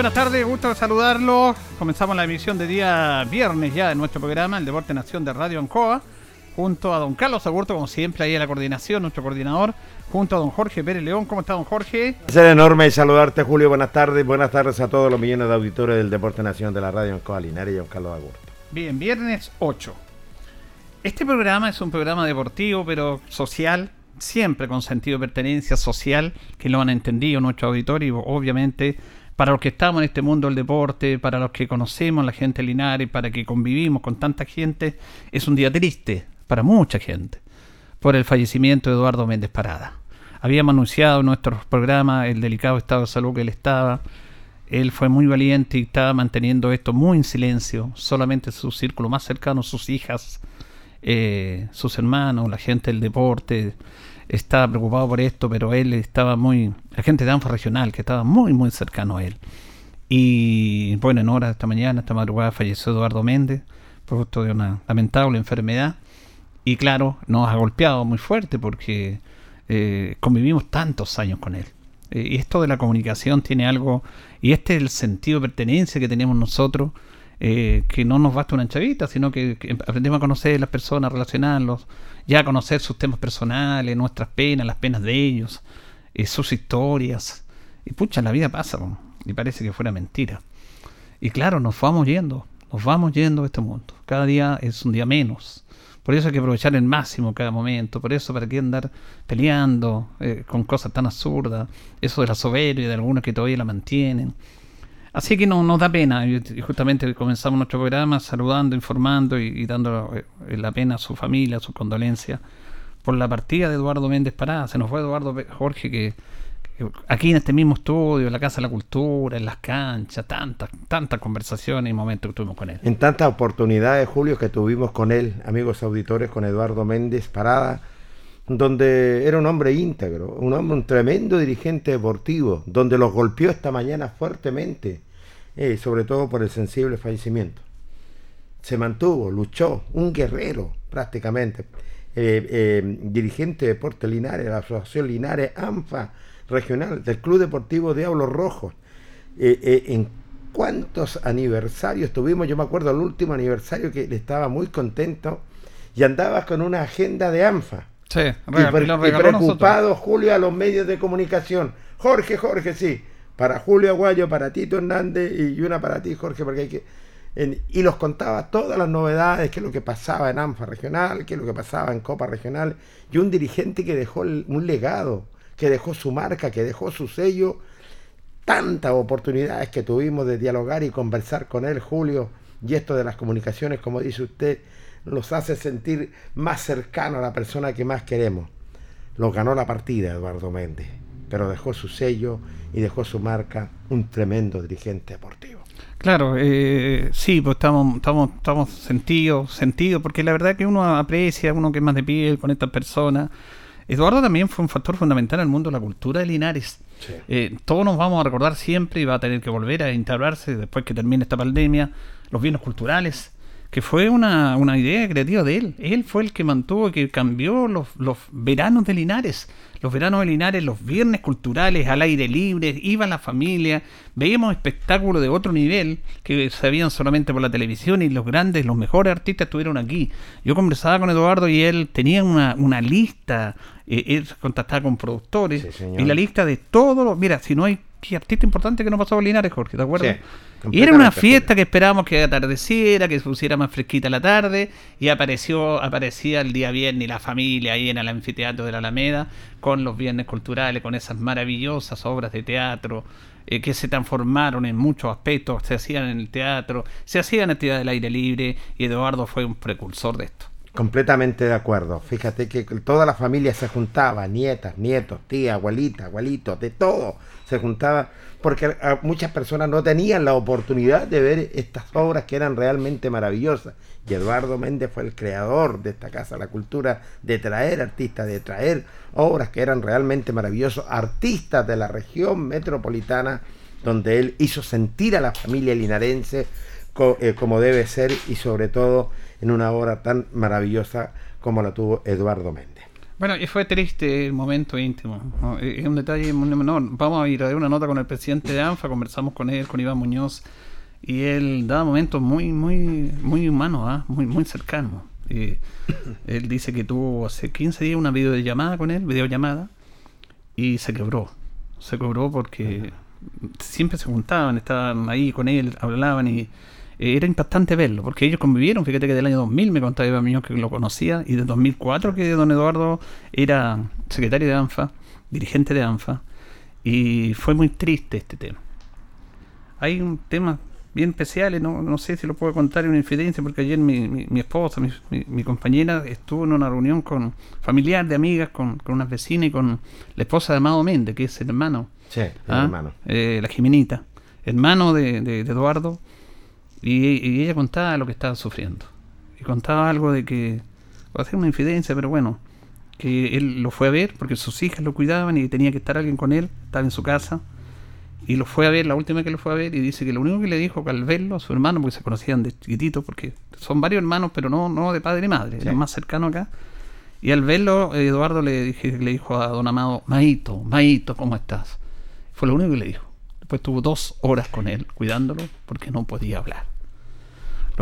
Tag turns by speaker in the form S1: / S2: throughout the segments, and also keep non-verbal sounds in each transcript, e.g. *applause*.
S1: buenas tardes, gusto saludarlos. Comenzamos la emisión de día viernes ya de nuestro programa, el Deporte Nación de Radio Ancoa, junto a don Carlos Agurto, como siempre, ahí en la coordinación, nuestro coordinador, junto a don Jorge Pérez León. ¿Cómo está don Jorge?
S2: Es enorme saludarte, Julio. Buenas tardes. Buenas tardes a todos los millones de auditores del Deporte Nación de la Radio Ancoa Linares y don Carlos Agurto.
S1: Bien, viernes 8. Este programa es un programa deportivo, pero social, siempre con sentido de pertenencia social, que lo han entendido nuestro auditorio y obviamente para los que estamos en este mundo del deporte, para los que conocemos la gente Linares, para que convivimos con tanta gente, es un día triste para mucha gente por el fallecimiento de Eduardo Méndez Parada. Habíamos anunciado en nuestro programa el delicado estado de salud que él estaba. Él fue muy valiente y estaba manteniendo esto muy en silencio, solamente su círculo más cercano, sus hijas, eh, sus hermanos, la gente del deporte, estaba preocupado por esto, pero él estaba muy, la gente de ANFA regional, que estaba muy, muy cercano a él. Y bueno, en horas de esta mañana, esta madrugada, falleció Eduardo Méndez, producto de una lamentable enfermedad. Y claro, nos ha golpeado muy fuerte porque eh, convivimos tantos años con él. Eh, y esto de la comunicación tiene algo, y este es el sentido de pertenencia que tenemos nosotros, eh, que no nos basta una chavita, sino que, que aprendemos a conocer las personas, relacionarlos, ya conocer sus temas personales, nuestras penas, las penas de ellos, eh, sus historias. Y pucha, la vida pasa, y parece que fuera mentira. Y claro, nos vamos yendo, nos vamos yendo este mundo. Cada día es un día menos. Por eso hay que aprovechar el máximo cada momento. Por eso, ¿para qué andar peleando eh, con cosas tan absurdas? Eso de la soberbia de algunos que todavía la mantienen. Así que no, nos da pena. Y justamente comenzamos nuestro programa saludando, informando y, dando eh, la pena a su familia, a sus condolencias por la partida de Eduardo Méndez Parada. Se nos fue Eduardo Jorge que, aquí en este mismo estudio, en la Casa de la Cultura, en las canchas, tantas, tantas conversaciones y momentos que tuvimos con él.
S2: En tantas oportunidades, Julio, que tuvimos con él, amigos auditores, con Eduardo Méndez Parada, donde era un hombre íntegro, un hombre, un tremendo dirigente deportivo, donde los golpeó esta mañana fuertemente, eh, sobre todo por el sensible fallecimiento. Se mantuvo, luchó, un guerrero prácticamente. Eh, eh, dirigente de Deporte Linares, la Asociación Linares ANFA regional, del Club Deportivo Diablos Rojos. En cuántos aniversarios tuvimos, yo me acuerdo el último aniversario que estaba muy contento y andaba con una agenda de ANFA.
S1: Sí,
S2: y, preocupado Julio a los medios de comunicación. Jorge, Jorge, sí. Para Julio Aguayo, para Tito Hernández y una para ti, Jorge, porque hay que y los contaba todas las novedades, qué es lo que pasaba en ANFA regional, qué es lo que pasaba en Copa regional, y un dirigente que dejó un legado, que dejó su marca, que dejó su sello, tantas oportunidades que tuvimos de dialogar y conversar con él, Julio, y esto de las comunicaciones, como dice usted, nos hace sentir más cercano a la persona que más queremos. Lo ganó la partida Eduardo Méndez, pero dejó su sello y dejó su marca, un tremendo dirigente deportivo.
S1: Claro, eh, sí, pues estamos, estamos, estamos sentidos, sentidos, porque la verdad que uno aprecia, uno que es más de piel con estas personas. Eduardo también fue un factor fundamental en el mundo de la cultura de Linares. Eh, todos nos vamos a recordar siempre y va a tener que volver a instaurarse después que termine esta pandemia, los bienes culturales que fue una, una, idea creativa de él. Él fue el que mantuvo, que cambió los, los veranos de Linares. Los veranos de Linares, los viernes culturales al aire libre, iba la familia, veíamos espectáculos de otro nivel que se veían solamente por la televisión y los grandes, los mejores artistas estuvieron aquí. Yo conversaba con Eduardo y él tenía una, una lista, eh, él contactaba con productores y la lista de todos los... Mira, si no hay artista importante que no pasó por Linares, Jorge, ¿te acuerdas? Y era una fiesta que esperábamos que atardeciera, que se pusiera más fresquita la tarde, y apareció, aparecía el día viernes la familia ahí en el anfiteatro de la Alameda, con los viernes culturales, con esas maravillosas obras de teatro, eh, que se transformaron en muchos aspectos, se hacían en el teatro, se hacían actividades del aire libre, y Eduardo fue un precursor de esto.
S2: Completamente de acuerdo. Fíjate que toda la familia se juntaba, nietas, nietos, tía, abuelita, abuelitos, de todo se juntaba porque muchas personas no tenían la oportunidad de ver estas obras que eran realmente maravillosas. Y Eduardo Méndez fue el creador de esta Casa la Cultura, de traer artistas, de traer obras que eran realmente maravillosas, artistas de la región metropolitana, donde él hizo sentir a la familia linarense eh, como debe ser y sobre todo en una obra tan maravillosa como la tuvo Eduardo Méndez.
S1: Bueno, y fue triste el momento íntimo. Es un detalle menor. Vamos a ir a dar una nota con el presidente de ANFA, conversamos con él, con Iván Muñoz, y él daba momentos muy, muy, muy humanos, ¿ah? muy, muy cercanos. *coughs* él dice que tuvo hace 15 días una videollamada con él, videollamada, y se quebró. Se quebró porque siempre se juntaban, estaban ahí con él, hablaban y eh, era impactante verlo, porque ellos convivieron, fíjate que del año 2000 me contaba Iván Muñoz que lo conocía, y del 2004 que don Eduardo era secretario de ANFA, dirigente de ANFA, y fue muy triste este tema. Hay un tema bien especial, no, no sé si lo puedo contar en una infidencia, porque ayer mi, mi, esposa, mi, compañera, estuvo en una reunión con familiar de amigas, con, con unas vecinas y con la esposa de Amado Méndez, que es el hermano.
S2: Sí, el ¿ah? hermano.
S1: Eh, la Jimenita, hermano de, de Eduardo y, ella contaba lo que estaba sufriendo. Y contaba algo de que, va a ser una infidencia, pero bueno, que él lo fue a ver porque sus hijas lo cuidaban y tenía que estar alguien con él, estaba en su casa. Y lo fue a ver, la última que lo fue a ver, y dice que lo único que le dijo que al verlo a su hermano, porque se conocían de chiquitito, porque son varios hermanos, pero no, no de padre y madre, sí. más cercano acá. Y al verlo, Eduardo le, dije, le dijo a don Amado, Maito, Maito, ¿cómo estás? Fue lo único que le dijo. Después tuvo dos horas con él, cuidándolo, porque no podía hablar.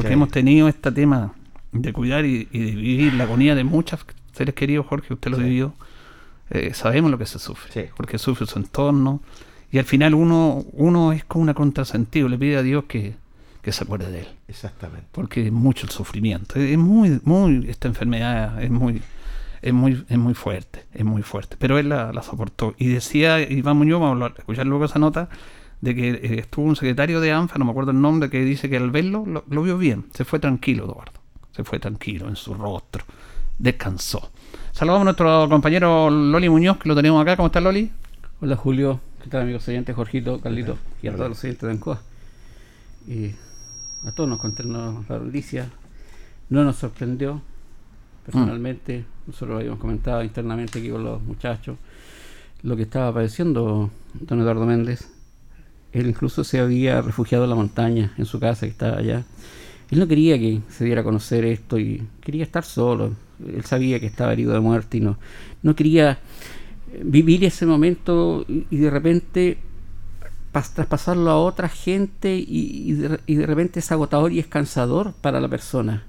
S1: Lo que hemos tenido este tema de cuidar y, de vivir la agonía de muchos seres queridos, Jorge, usted lo vivió, eh, sabemos lo que se sufre, porque sufre su entorno, y al final uno, uno es como una contrasentido, le pide a Dios que, que se acuerde de él.
S2: Exactamente.
S1: Porque es mucho el sufrimiento. Es muy, muy, esta enfermedad es muy, es muy, es muy fuerte, es muy fuerte. Pero él la, soportó. Y decía Iván Muñoz, vamos a escuchar luego esa nota, de que eh, estuvo un secretario de ANFA, no me acuerdo el nombre, que dice que al verlo lo, vio bien. Se fue tranquilo, Eduardo. Se fue tranquilo en su rostro. Descansó. Saludamos a nuestro compañero Loli Muñoz, que lo tenemos acá. ¿Cómo está Loli?
S3: Hola Julio, ¿qué tal amigos oyentes? Jorgito, Carlito y a todos los oyentes de Ancoa. Y a todos nos contaron la noticia. No nos sorprendió. Personalmente, nosotros lo habíamos comentado internamente aquí con los muchachos, lo que estaba padeciendo don Eduardo Méndez. Él incluso se había refugiado en la montaña, en su casa que estaba allá. Él no quería que se diera a conocer esto y quería estar solo. Él sabía que estaba herido de muerte y no, no quería vivir ese momento y, de repente traspasarlo a otra gente y, de, repente es agotador y es cansador para la persona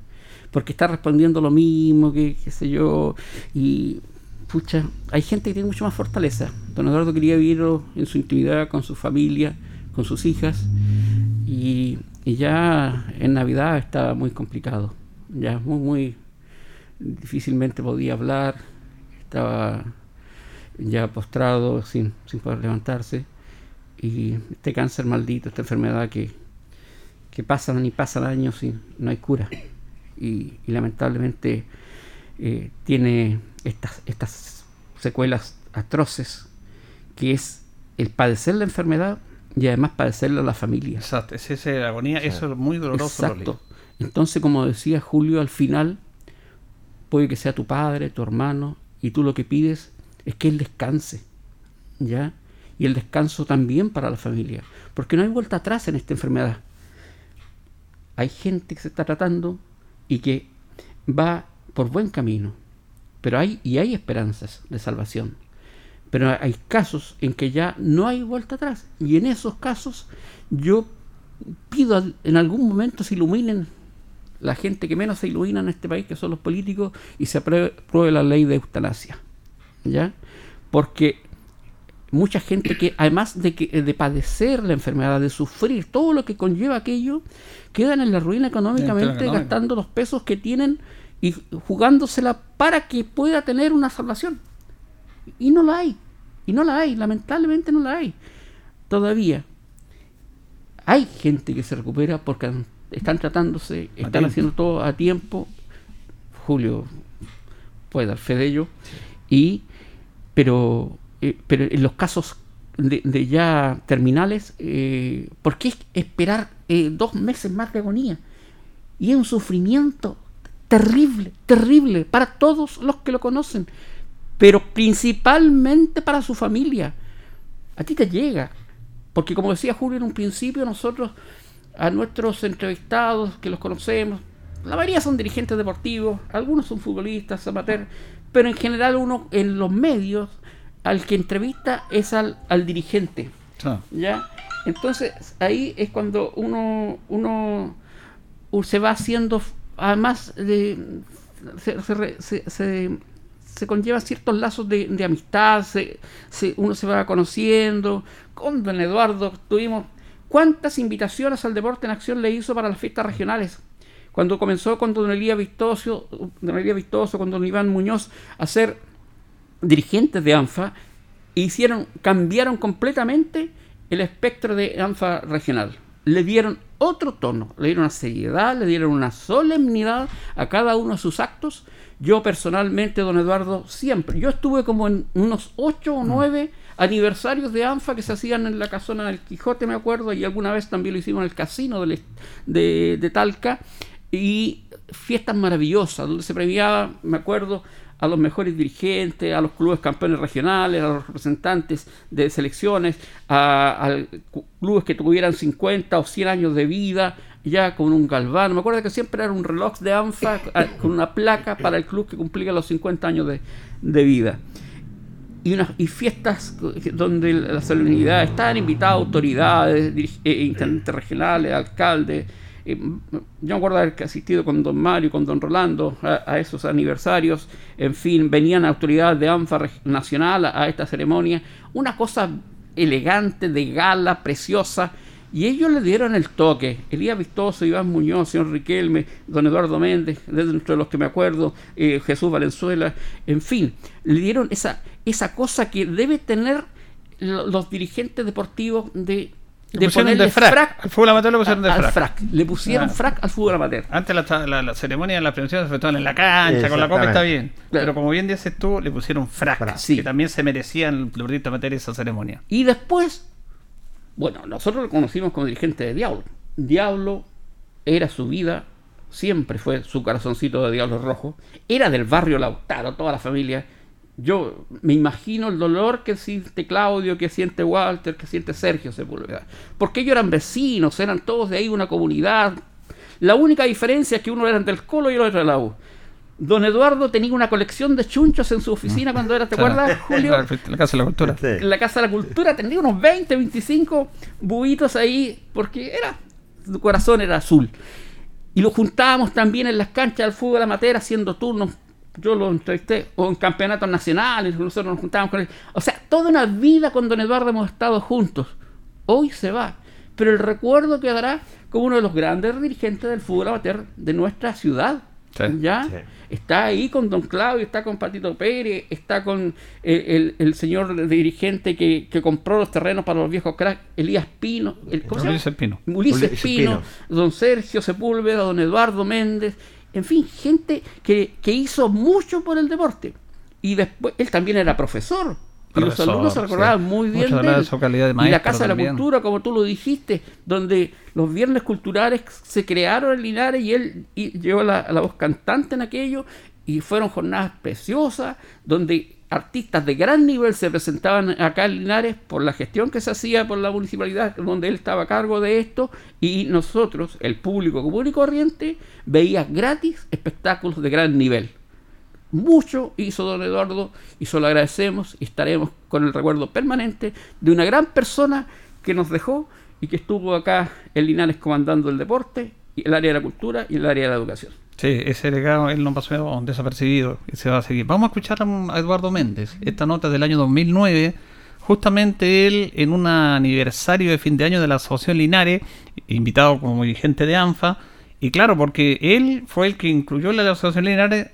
S3: porque está respondiendo lo mismo que qué sé yo y pucha hay gente que tiene mucho más fortaleza don Eduardo quería vivirlo en su intimidad con su familia con sus hijas y, ya en Navidad estaba muy complicado ya muy muy difícilmente podía hablar estaba ya postrado, sin, sin poder levantarse. Y este cáncer maldito, esta enfermedad que, que pasan y pasan años y no hay cura. Y, lamentablemente eh, tiene estas, estas secuelas atroces, que es el padecer la enfermedad y además padecerla a la familia.
S1: Exacto, es esa agonía, eso es muy doloroso.
S3: Exacto. Entonces, como decía Julio, al final puede que sea tu padre, tu hermano, y tú lo que pides es que él descanse, ¿ya? Y el descanso también para la familia, porque no hay vuelta atrás en esta enfermedad. Hay gente que se está tratando y que va por buen camino, pero hay y hay esperanzas de salvación. Pero hay casos en que ya no hay vuelta atrás y en esos casos yo pido en algún momento se iluminen la gente que menos se ilumina en este país, que son los políticos, y se apruebe la ley de eutanasia. ¿ya? Porque mucha gente que, además de, que, de padecer la enfermedad, de sufrir todo lo que conlleva aquello, quedan en la ruina económicamente gastando los pesos que tienen y jugándosela para que pueda tener una salvación. Y no la hay, y no la hay, lamentablemente no la hay. Todavía hay gente que se recupera porque están tratándose, están haciendo todo a tiempo. Julio puede dar fe de ello. Y pero, eh, pero en los casos de, ya terminales, eh, ¿por qué esperar eh, dos meses más de agonía? Y es un sufrimiento terrible, terrible para todos los que lo conocen, pero principalmente para su familia. A ti te llega, porque como decía Julio en un principio, nosotros a nuestros entrevistados que los conocemos, la mayoría son dirigentes deportivos, algunos son futbolistas, amateur, pero en general uno en los medios al que entrevista es al, dirigente. ¿Ya? Entonces ahí es cuando uno, uno se va haciendo, además de, se, conlleva ciertos lazos de, amistad, uno se va conociendo. Con don Eduardo tuvimos cuántas invitaciones al deporte en acción le hizo para las fiestas regionales cuando comenzó con don Elías Vistoso, don Elías Vistoso, con don Iván Muñoz a ser dirigentes de ANFA, hicieron, cambiaron completamente el espectro de ANFA regional. Le dieron otro tono, le dieron una seriedad, le dieron una solemnidad a cada uno de sus actos. Yo personalmente, don Eduardo, siempre, yo estuve como en unos ocho o nueve aniversarios de ANFA que se hacían en la casona del Quijote, me acuerdo, y alguna vez también lo hicimos en el casino de, de Talca y fiestas maravillosas, donde se premiaba, me acuerdo, a los mejores dirigentes, a los clubes campeones regionales, a los representantes de selecciones, a, clubes que tuvieran 50 o 100 años de vida, ya con un galván. Me acuerdo que siempre era un reloj de ANFA *laughs* con una placa para el club que cumplía los 50 años de, vida. Y, unas, y fiestas donde la solemnidad estaban invitadas autoridades, eh, intendentes regionales, alcaldes, yo me acuerdo haber asistido con don Mario, con don Rolando a, esos aniversarios, en fin, venían autoridades de ANFA nacional a, esta ceremonia, una cosa elegante, de gala, preciosa, Y ellos le dieron el toque. Elías Vistoso, Iván Muñoz, señor Riquelme, don Eduardo Méndez, dentro de los que me acuerdo, eh, Jesús Valenzuela, en fin, le dieron esa, esa cosa que debe tener los dirigentes deportivos de
S1: le de ponerle frac. frac.
S3: Al fútbol amateur le pusieron de frac. frac. Le pusieron frac al fútbol amateur.
S1: Antes la, la, ceremonia de la premiación se efectuaban en la cancha, con la copa está bien. Pero como bien dices tú, le pusieron frac. Que también se merecían los deportistas amateur esa ceremonia.
S3: Y después, bueno, nosotros lo conocimos como dirigente de Diablo. Diablo era su vida, siempre fue su corazoncito de Diablo Rojo. Era del barrio Lautaro, toda la familia yo me imagino el dolor que siente Claudio, que siente Walter, que siente Sergio Sepúlveda. Porque ellos eran vecinos, eran todos de ahí una comunidad. La única diferencia es que uno era del Colo y el otro de la U. Don Eduardo tenía una colección de chunchos en su oficina cuando era, ¿te acuerdas, *laughs* Julio?
S1: La Casa de la Cultura.
S3: La Casa de la Cultura tenía unos 20, 25 buitos ahí, porque era, su corazón era azul. Y lo juntábamos también en las canchas del fútbol amateur haciendo turnos yo lo entrevisté, o en campeonatos nacionales, nosotros nos juntábamos con él. O sea, toda una vida con don Eduardo hemos estado juntos. Hoy se va, pero el recuerdo quedará como uno de los grandes dirigentes del fútbol amateur de nuestra ciudad. ¿Ya? Está ahí con don Claudio, está con Patito Pérez, está con el, el, señor dirigente que, que, compró los terrenos para los viejos cracks, Elías Pino, el,
S1: ¿cómo Ulises Pino.
S3: Ulises Pino, don Sergio Sepúlveda, don Eduardo Méndez en fin, gente que, hizo mucho por el deporte. Y después, él también era profesor. y los alumnos se recordaban muy bien de, él. y la Casa de la Cultura, como tú lo dijiste, donde los viernes culturales se crearon en Linares y él llevó la, la voz cantante en aquello. Y fueron jornadas preciosas, donde artistas de gran nivel se presentaban acá en Linares por la gestión que se hacía por la municipalidad donde él estaba a cargo de esto y nosotros, el público común y corriente, veía gratis espectáculos de gran nivel. Mucho hizo don Eduardo y solo agradecemos y estaremos con el recuerdo permanente de una gran persona que nos dejó y que estuvo acá en Linares comandando el deporte, el área de la cultura y el área de la educación.
S1: Sí, ese legado él no pasó desapercibido y se va a seguir. Vamos a escuchar a Eduardo Méndez, esta nota del año 2009, justamente él en un aniversario de fin de año de la Asociación Linares, invitado como dirigente de ANFA, y claro, porque él fue el que incluyó en la Asociación Linares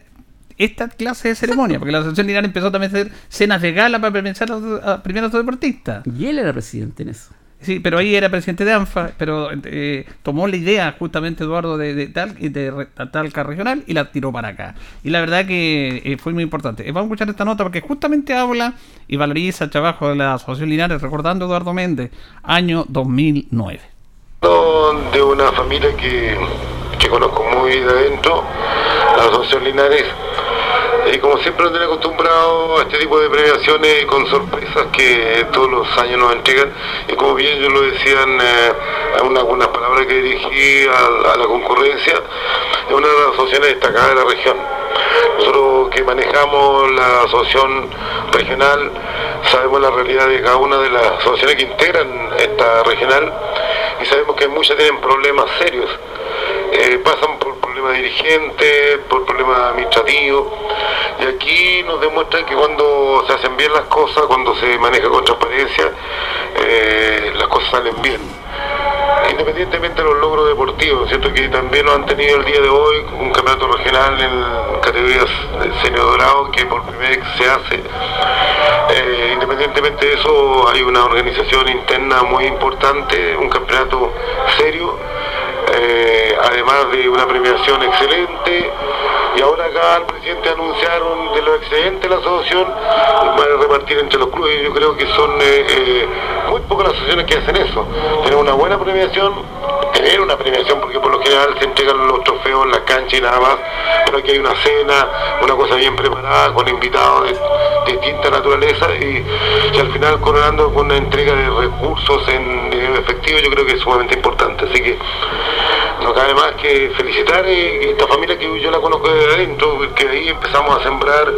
S1: esta clase de ceremonia, porque la Asociación Linares empezó también a hacer cenas de gala para premiar a, primeros deportistas.
S3: Y él era presidente en eso.
S1: Sí, pero ahí era presidente de ANFA, pero eh, tomó la idea justamente Eduardo de, de, tal de Talca Regional y la tiró para acá. Y la verdad que eh, fue muy importante. Eh, vamos a escuchar esta nota porque justamente habla y valoriza el trabajo de la Asociación Linares, recordando Eduardo Méndez, año 2009.
S4: De una familia que, que conozco muy de adentro, la Asociación Linares y como siempre nos tiene acostumbrado a este tipo de premiaciones con sorpresas que todos los años nos entregan. Y como bien yo lo decían eh, algunas palabras que dirigí a, la concurrencia, es una de las asociaciones destacadas de la región. Nosotros que manejamos la asociación regional sabemos la realidad de cada una de las asociaciones que integran esta regional y sabemos que muchas tienen problemas serios. Eh, pasan por problemas dirigentes, por problemas administrativos. Y aquí nos demuestra que cuando se hacen bien las cosas, cuando se maneja con transparencia, eh, las cosas salen bien. Independientemente de los logros deportivos, ¿cierto? que también lo han tenido el día de hoy un campeonato regional en categorías senior dorado que por primera vez se hace. Eh, independientemente de eso, hay una organización interna muy importante, un campeonato serio eh, además de una premiación excelente. Y ahora acá el presidente anunciaron de lo excelente de la asociación, van a repartir entre los clubes. Yo creo que son eh, eh, muy pocas las asociaciones que hacen eso. Tener una buena premiación, tener una premiación, porque por lo general se entregan los trofeos en la cancha y nada más, pero aquí hay una cena, una cosa bien preparada, con invitados de, distinta naturaleza y, al final coronando con una entrega de recursos en dinero efectivo, yo creo que es sumamente importante. Así que no cabe más que felicitar eh, esta familia que yo la conozco adentro, que ahí empezamos a sembrar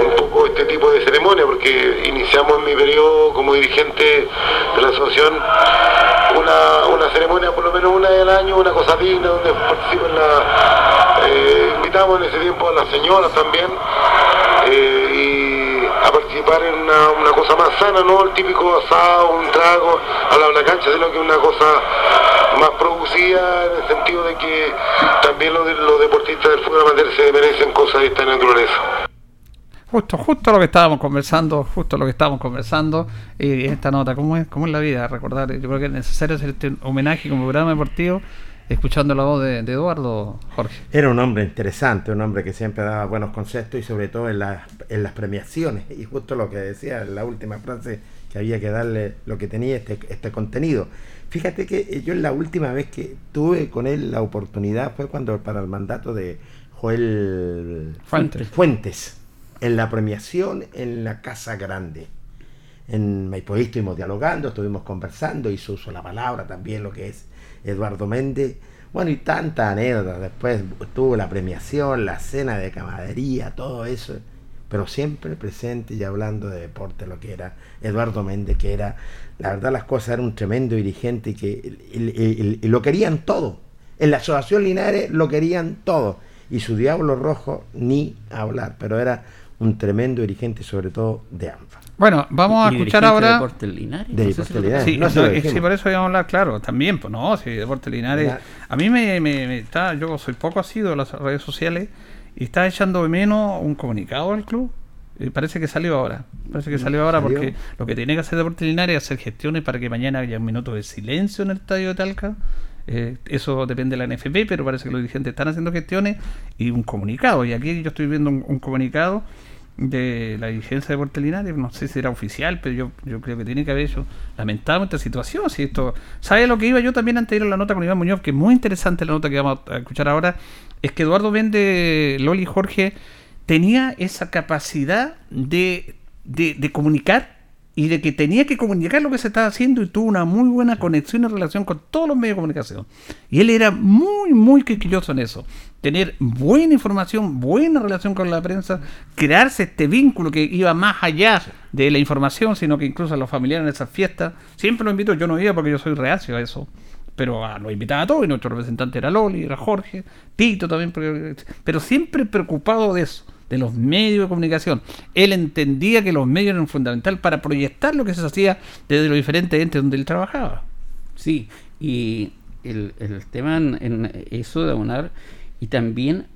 S4: un poco este tipo de ceremonia, porque iniciamos en mi periodo como dirigente de la asociación una, ceremonia por lo menos una al año, una cosa digna, donde participan la... Eh, invitamos en ese tiempo a las señoras también, eh, y a participar en una, cosa más sana, no el típico asado, un trago a la, una cancha, sino que una cosa más producida en el sentido de que también los, los deportistas del fútbol amateur se merecen cosas de esta naturaleza.
S1: Justo, justo lo que estábamos conversando, justo lo que estábamos conversando, y esta nota, ¿cómo es, cómo es la vida? Recordar, yo creo que es necesario hacer este homenaje como programa deportivo, escuchando la voz de, Eduardo Jorge.
S2: Era un hombre interesante, un hombre que siempre daba buenos conceptos y sobre todo en, las, en las premiaciones, *laughs* y justo lo que decía en la última frase, que había que darle lo que tenía este, este contenido. Fíjate que yo la última vez que tuve con él la oportunidad fue cuando para el mandato de Joel
S1: Fuentes.
S2: Fuentes en la premiación en la Casa Grande. En Maipo estuvimos dialogando, estuvimos conversando, hizo uso la palabra también lo que es Eduardo Méndez. Bueno, y tanta anécdota. Después tuvo la premiación, la cena de camaradería, todo eso. Pero siempre presente y hablando de deporte, lo que era Eduardo Méndez, que era, la verdad, las cosas, era un tremendo dirigente y que lo querían todo. En la Asociación Linares lo querían todo. Y su Diablo Rojo ni hablar, pero era un tremendo dirigente, sobre todo de ANFA.
S1: Bueno, vamos a escuchar ahora.
S3: De Deportes Linares.
S1: De Deportes Sí, no, sí, por eso íbamos a hablar, claro, también, pues no, sí, Deportes Linares. A mí me, me, está, yo soy poco asido a las redes sociales y está echando de menos un comunicado al club. Y parece que salió ahora. Parece que salió ahora porque lo que tiene que hacer Deportes Linares es hacer gestiones para que mañana haya un minuto de silencio en el estadio de Talca. Eh, eso depende de la NFP, pero parece que los dirigentes están haciendo gestiones y un comunicado. Y aquí yo estoy viendo un comunicado de la dirigencia de Portelinares, no sé si era oficial, pero yo, yo creo que tiene que haber hecho lamentable esta situación. Si esto, ¿Sabe lo que iba yo también ir a la nota con Iván Muñoz? Que es muy interesante la nota que vamos a escuchar ahora. Es que Eduardo Vende, Loli Jorge, tenía esa capacidad de, de comunicar y de que tenía que comunicar lo que se estaba haciendo y tuvo una muy buena conexión y relación con todos los medios de comunicación. Y él era muy, muy quisquilloso en eso. Tener buena información, buena relación con la prensa, crearse este vínculo que iba más allá de la información, sino que incluso a los familiares en esas fiestas. Siempre lo invito, yo no iba porque yo soy reacio a eso pero a, lo invitaba a todos y nuestro representante era Loli, era Jorge, Tito también, pero siempre preocupado de eso de los medios de comunicación. Él entendía que los medios eran fundamental para proyectar lo que se hacía desde los diferentes entes donde él trabajaba.
S3: Sí, y el, el tema en, eso de abonar y también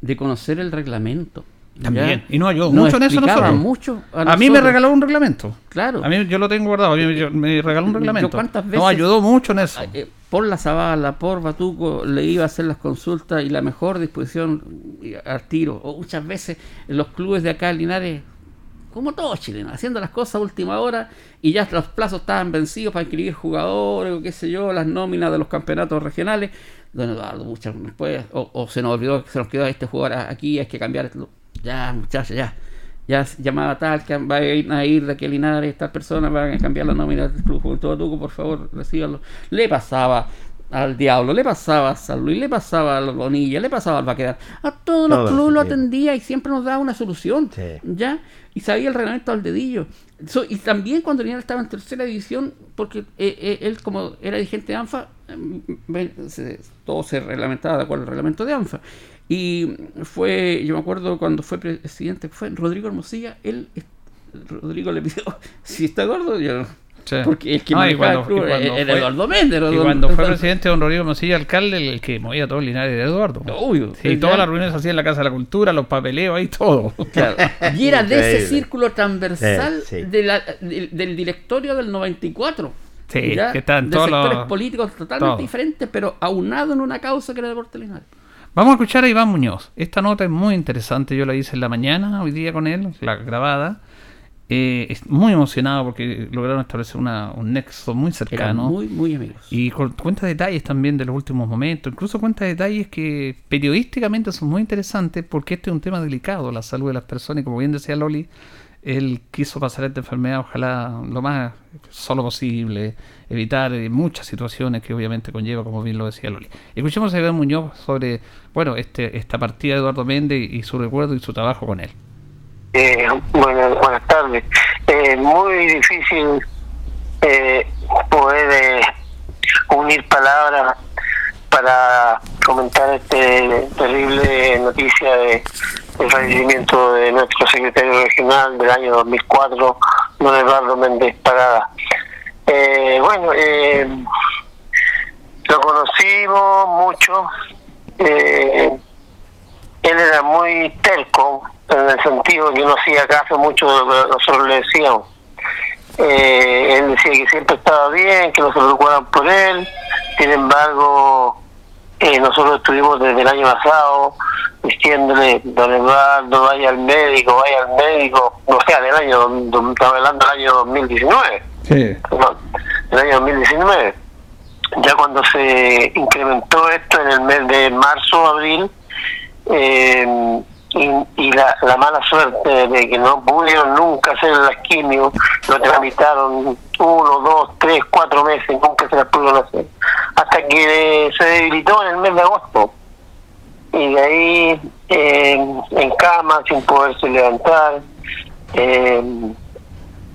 S3: de conocer el reglamento.
S1: También. Y no ayudó mucho en eso nosotros.
S3: Mucho
S1: a, mí me regaló un reglamento.
S3: Claro.
S1: A mí yo lo tengo guardado. me regaló un reglamento. no, ayudó mucho en eso.
S3: Eh, por la Zavala, por Batuco, le iba a hacer las consultas y la mejor disposición al tiro. O muchas veces en los clubes de acá en Linares, como todos chilenos, haciendo las cosas a última hora y ya los plazos estaban vencidos para inscribir jugadores o qué sé yo, las nóminas de los campeonatos regionales. Don Eduardo, muchas después, o, se nos olvidó que se nos quedó este jugador aquí, hay que cambiar. Ya, muchachos, ya ya llamaba tal, que va a ir, a ir a Linares, esta persona va a cambiar la nómina del club Juventud Tuco, por favor, recíbanlo. Le pasaba al Diablo, le pasaba a San Luis, le pasaba a la Bonilla, le pasaba al Vaquedar. A todos los clubes lo atendía y siempre nos daba una solución. ¿Ya? Y sabía el reglamento al dedillo. y también cuando Linares estaba en tercera división, porque eh, eh, él, como era dirigente de ANFA, eh, todo se reglamentaba de acuerdo al reglamento de ANFA. Y fue, yo me acuerdo cuando fue presidente, fue Rodrigo Hermosilla, él, Rodrigo le pidió, *laughs* si está gordo, yo Porque el que
S1: no, y cuando, club era fue, Eduardo Méndez. Y cuando fue presidente don Rodrigo Hermosilla, alcalde, el que movía todo el linares era Eduardo.
S3: Obvio.
S1: Sí, todas las reuniones hacían en la Casa de la Cultura, los papeleos, ahí todo.
S3: Claro. *laughs* Y era de ese círculo transversal De la, del directorio del 94.
S1: Sí, que están todos
S3: sectores políticos totalmente diferentes, pero aunado en una causa que era el deporte linares.
S1: Vamos a escuchar a Iván Muñoz. Esta nota es muy interesante. Yo la hice en la mañana, hoy día con él, la grabada. Eh, es muy emocionado porque lograron establecer una, un nexo muy cercano.
S3: muy, muy amigos.
S1: Y cuenta detalles también de los últimos momentos. Incluso cuenta detalles que periodísticamente son muy interesantes porque este es un tema delicado, la salud de las personas. Y como bien decía Loli, él quiso pasar esta enfermedad, ojalá lo más solo posible, evitar eh, muchas situaciones que obviamente conlleva, como bien lo decía Loli. Escuchemos a Iván Muñoz sobre, bueno, este, esta partida de Eduardo Méndez y su recuerdo y su trabajo con él.
S5: Eh, bueno, buenas tardes. Eh, muy difícil eh, poder unir palabras para comentar este terrible noticia de el fallecimiento de nuestro secretario regional del año 2004, don Eduardo Méndez Parada. Eh, bueno, eh, lo conocimos mucho. Eh, él era muy terco, en el sentido que no hacía caso mucho de lo que nosotros le decíamos. Eh, él decía que siempre estaba bien, que no se preocupaban por él. Sin embargo, eh, nosotros estuvimos desde el año pasado diciéndole, don Eduardo, vaya al médico, vaya al médico, o sea, del año, estamos hablando del año 2019. Sí. Del año 2019. Ya cuando se incrementó esto en el mes de marzo, abril, eh, y, la, la, mala suerte de que no pudieron nunca hacer las quimio, lo tramitaron uno, dos, tres, cuatro meses, nunca se las pudieron hacer, hasta que se debilitó en el mes de agosto. Y de ahí eh, en cama, sin poderse levantar, eh,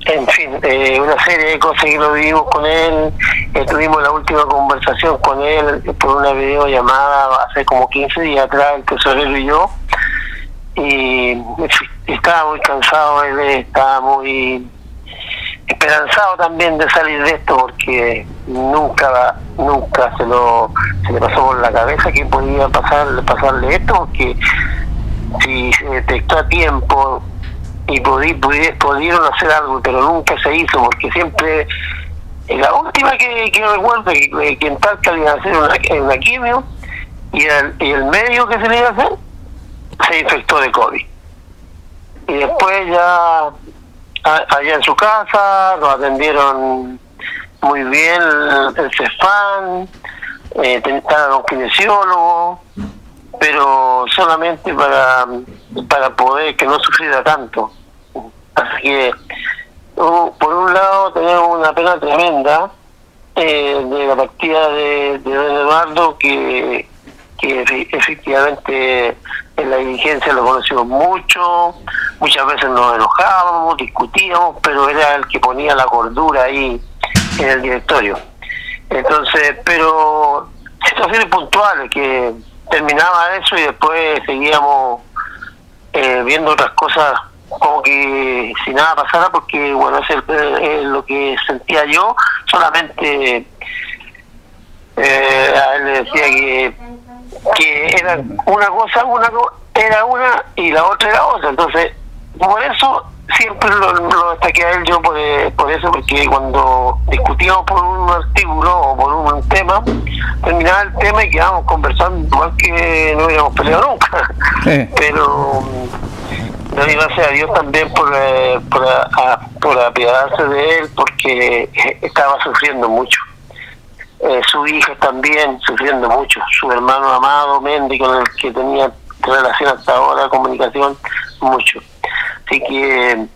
S5: en fin, eh, una serie de cosas que lo vivimos con él. Eh, tuvimos la última conversación con él por una videollamada hace como 15 días atrás, el tesorero y yo. Y estaba muy cansado, él estaba muy esperanzado también de salir de esto porque nunca nunca se lo se le pasó por la cabeza que podía pasar, pasarle esto porque si se detectó a tiempo y pudieron hacer algo, pero nunca se hizo, porque siempre, la última que, que recuerdo, que, que en Talca le iba a hacer una, quimio, y el, y el medio que se le iba a hacer, se infectó de COVID. Y después ya, allá en su casa, lo atendieron muy bien el CEFAN, eh, un kinesiólogo, pero solamente para, para poder que no sufriera tanto. Así que, por un lado, tenemos una pena tremenda eh, de la partida de, de don Eduardo, que, que efectivamente en la dirigencia lo conocimos mucho, muchas veces nos enojábamos, discutíamos, pero era el que ponía la cordura ahí en el directorio. Entonces, pero situaciones puntuales que terminaba eso y después seguíamos eh, viendo otras cosas como que si nada pasara porque bueno es, lo que sentía yo solamente eh, a él le decía que que era una cosa una era una y la otra era otra entonces por eso siempre lo, lo destaqué a él yo por, por eso, porque cuando discutíamos por un artículo o por un tema, terminaba el tema y quedábamos conversando igual que no hubiéramos peleado nunca. Pero doy gracias a Dios también por, eh, por, por apiadarse de él, porque estaba sufriendo mucho. Eh, su hija también sufriendo mucho, su hermano amado Mendy con el que tenía relación hasta ahora, comunicación, mucho. Así que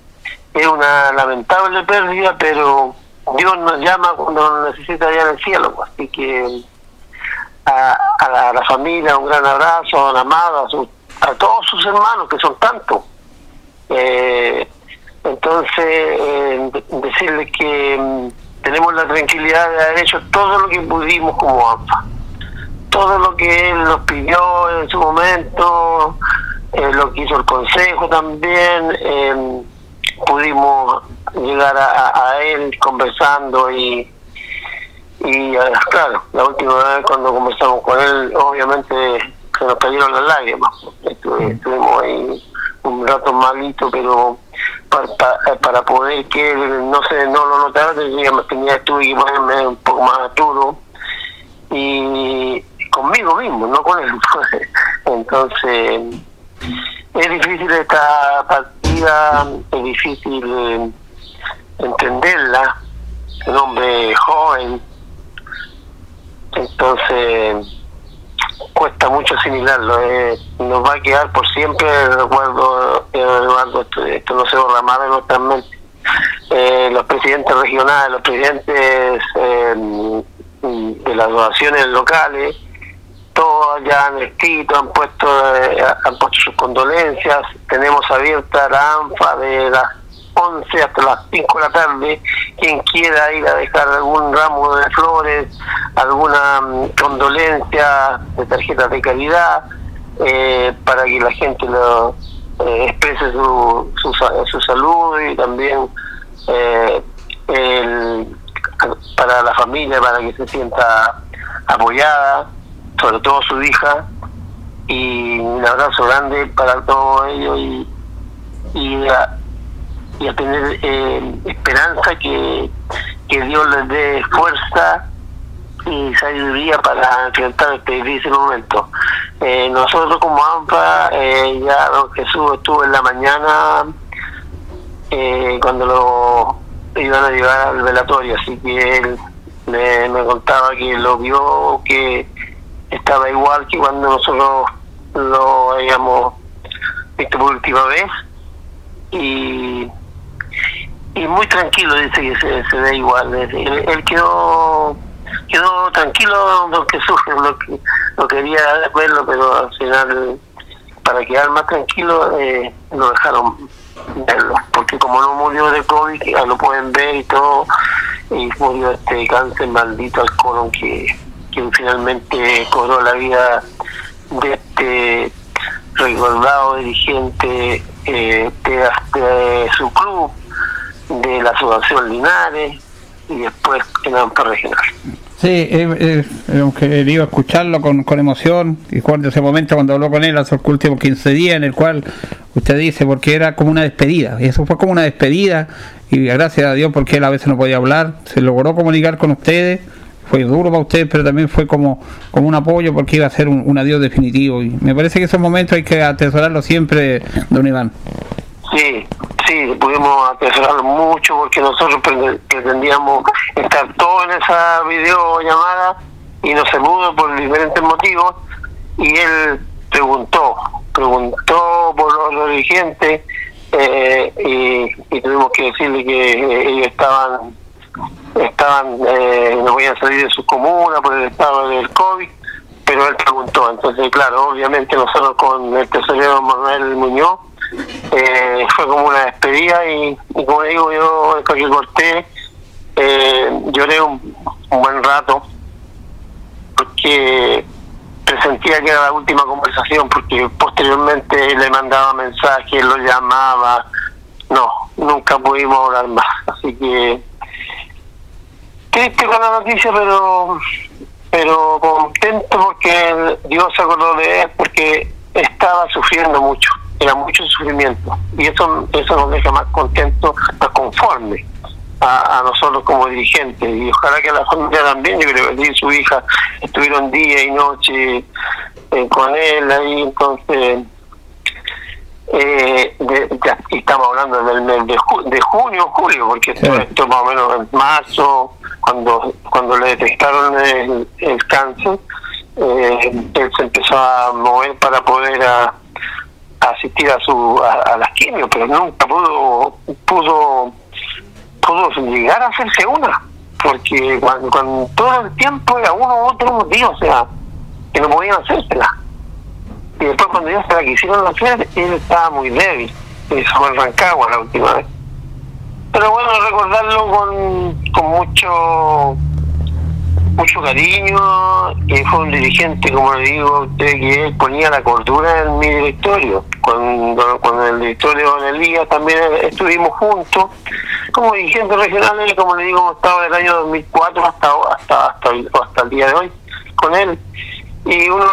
S5: es una lamentable pérdida, pero Dios nos llama cuando necesita allá en el cielo. Así que a, la, familia un gran abrazo, a la amada, a, todos sus hermanos, que son tantos. Eh, entonces, eh, decirles que mm, tenemos la tranquilidad de haber hecho todo lo que pudimos como ANFA. Todo lo que él nos pidió en su momento, eh, lo que hizo el Consejo también, eh, pudimos llegar a, él conversando y, y eh, claro, la última vez cuando conversamos con él, obviamente se nos cayeron las lágrimas. estuvimos ahí un rato malito, pero para, para, poder que no se no lo notara, tenía, tuve que ponerme un poco más duro. Y conmigo mismo, no con él. *laughs* Entonces es difícil esta partida, es difícil eh, entenderla, un hombre joven, entonces cuesta mucho asimilarlo, eh, nos va a quedar por siempre el recuerdo de Eduardo, esto, no se borra más de nuestra mente. Eh, los presidentes regionales, los presidentes de las donaciones locales, todos ya han escrito, han puesto, eh, han puesto sus condolencias. Tenemos abierta la ANFA de las 11 hasta las 5 de la tarde. Quien quiera ir a dejar algún ramo de flores, alguna mm, condolencia de tarjetas de calidad, eh, para que la gente lo, eh, exprese su, su, salud y también eh, para la familia, para que se sienta apoyada, sobre todo su hija, y un abrazo grande para todos ellos y, y, tener eh, esperanza que, que Dios les dé fuerza y sabiduría para enfrentar este difícil momento. Eh, nosotros como AMPA, eh, ya don Jesús estuvo en la mañana eh, cuando lo iban a llevar al velatorio, así que él me, me contaba que lo vio, que estaba igual que cuando nosotros lo habíamos visto por última vez y y muy tranquilo dice que se, se ve igual él quedó quedó tranquilo porque sufre, lo, lo quería verlo, pero al final, para quedar más tranquilo, eh, lo dejaron verlo, porque como no murió de COVID, ya lo pueden ver y todo, y murió este cáncer maldito al colon que, que finalmente cobró la vida de este recordado dirigente eh, de, su club, de la Asociación Linares y después en la regional.
S1: Sí, eh, hemos querido escucharlo con, con emoción. Y recuerdo ese momento cuando habló con él hace los últimos 15 días, en el cual usted dice, porque era como una despedida. Y eso fue como una despedida. Y gracias a Dios, porque él a veces no podía hablar, se logró comunicar con ustedes. Fue duro para ustedes, pero también fue como, como un apoyo porque iba a ser un, un adiós definitivo. Y me parece que esos momentos hay que atesorarlo siempre, don Iván.
S5: Sí, sí, pudimos atesorarlo mucho porque nosotros pretendíamos estar todos en esa videollamada y no se pudo por diferentes motivos y él preguntó, preguntó por los dirigentes eh, y, tuvimos que decirle que ellos estaban estaban eh, no podían salir de su comuna por el estado del COVID pero él preguntó. Entonces claro obviamente nosotros con el tesorero Manuel Muñoz eh, fue como una despedida y, como digo yo después que corté eh, lloré un, buen rato porque presentía que era la última conversación porque posteriormente le mandaba mensajes, lo llamaba, no, nunca pudimos hablar más, así que triste con la noticia pero pero contento porque Dios se acordó de él porque estaba sufriendo mucho era mucho sufrimiento. Y eso eso nos deja más contentos, más conformes a, nosotros como dirigentes. Y ojalá que la familia también, yo creo que su hija estuvieron día y noche eh, con él ahí, entonces eh, estamos hablando del mes de, de junio, julio, porque esto, más o menos en marzo, cuando cuando le detectaron el, cáncer, eh, él se empezó a mover para poder a, asistir a su a, las quimios, pero nunca pudo pudo pudo llegar a hacerse una, porque cuando, todo el tiempo era uno u otro motivo, o sea, que no podían hacérsela. Y después cuando ellos se la quisieron hacer, él estaba muy débil, y se fue Rancagua la última vez. Pero bueno, recordarlo con, con mucho mucho cariño, que fue un dirigente, como le digo a usted, que él ponía la cordura en mi directorio. Cuando, cuando el directorio de Elías también estuvimos juntos, como dirigente regional, como le digo, estado del año 2004 hasta, hasta, hasta, hasta el día de hoy con él. Y uno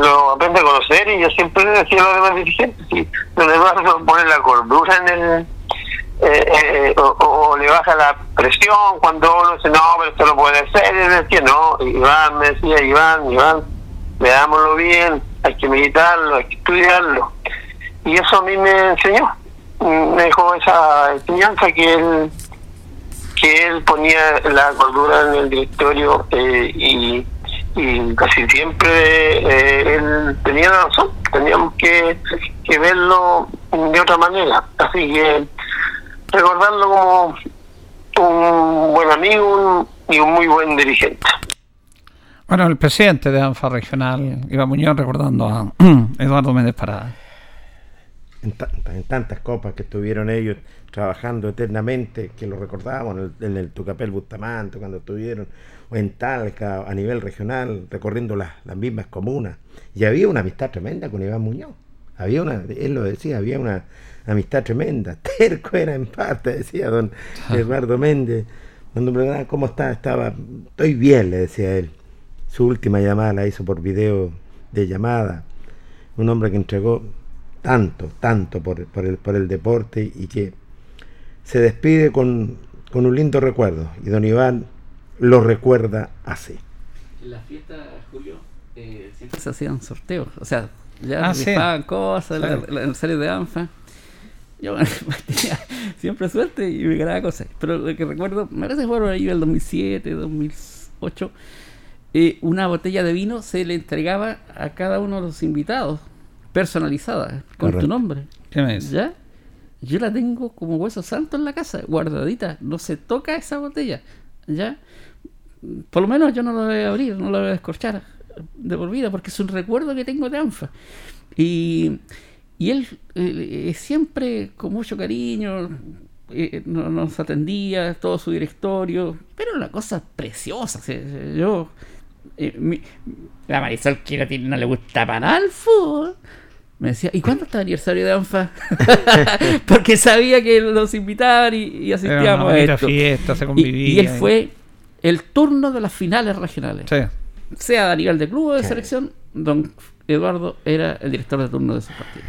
S5: lo, aprende a conocer y yo siempre le decía a los demás dirigentes, si los demás ponen la cordura en el eh, eh, o, le baja la presión cuando uno dice, no, pero esto no puede ser, y decía, no, Iván me decía, Iván, Iván, veámoslo bien, hay que meditarlo, hay que estudiarlo. Y eso a mí me enseñó, me dejó esa enseñanza que él que él ponía la cordura en el directorio eh, y, y casi siempre él tenía razón, teníamos que, que verlo de otra manera. Así que recordarlo como un buen amigo y un muy buen dirigente.
S1: Bueno, el presidente de ANFA Regional, Iván Muñoz, recordando a *clears throat* Eduardo Méndez Parada.
S2: En, tantas copas que estuvieron ellos trabajando eternamente, que lo recordábamos en el, Tucapel Bustamante, cuando estuvieron, o en Talca, a nivel regional, recorriendo las, las mismas comunas. Y había una amistad tremenda con Iván Muñoz. Había una, él lo decía, había una amistad tremenda. *laughs* Terco era en parte, decía don Eduardo Méndez. Cuando me preguntaba cómo está, estaba, estoy bien, le decía él. Su última llamada la hizo por video de llamada. Un hombre que entregó tanto, tanto por, por, el, por el deporte y que se despide con, con un lindo recuerdo. Y don Iván lo recuerda así.
S3: En la fiesta, Julio, eh, siempre se hacían sorteos. O sea, ya ah, cosas, la, la, serie de ANFA. Yo *laughs* tenía siempre suerte y me ganaba cosas. Pero lo que recuerdo, me parece que fue ahí el 2007, 2008, eh, una botella de vino se le entregaba a cada uno de los invitados, personalizada, con tu nombre.
S1: ¿Qué me
S3: ¿Ya? Yo la tengo como hueso santo en la casa, guardadita. No se toca esa botella. ¿Ya? Por lo menos yo no la voy a abrir, no la voy a descorchar de por vida, porque es un recuerdo que tengo de ANFA. Y, y él eh, eh, siempre con mucho cariño eh, nos atendía, todo su directorio, pero una cosa preciosa. yo, la Marisol que no, le gusta para nada el fútbol. Me decía, ¿y cuándo está el aniversario de ANFA? *laughs* Porque sabía que nos invitaban y, asistíamos a esto.
S1: Fiesta, se convivía,
S3: y, él fue el turno de las finales regionales. Sea a nivel de club o de selección, don Eduardo era el director de turno de ese partido.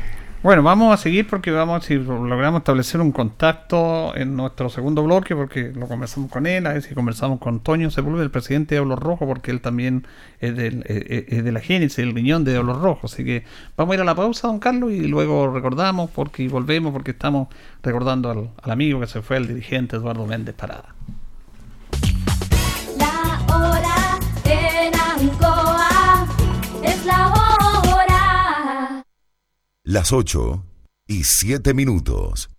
S1: Bueno, vamos a seguir porque vamos, si logramos establecer un contacto en nuestro segundo bloque, porque lo conversamos con él, a ver si conversamos con Toño Sepúlveda, el presidente de Diablos Rojo, porque él también es, del, eh, eh, es de la génesis, el riñón de Diablos Rojo. Así que vamos a ir a la pausa, don Carlos, y luego recordamos porque y volvemos, porque estamos recordando al, al amigo que se fue, el dirigente Eduardo Méndez Parada.
S6: Las 8 y 7 minutos.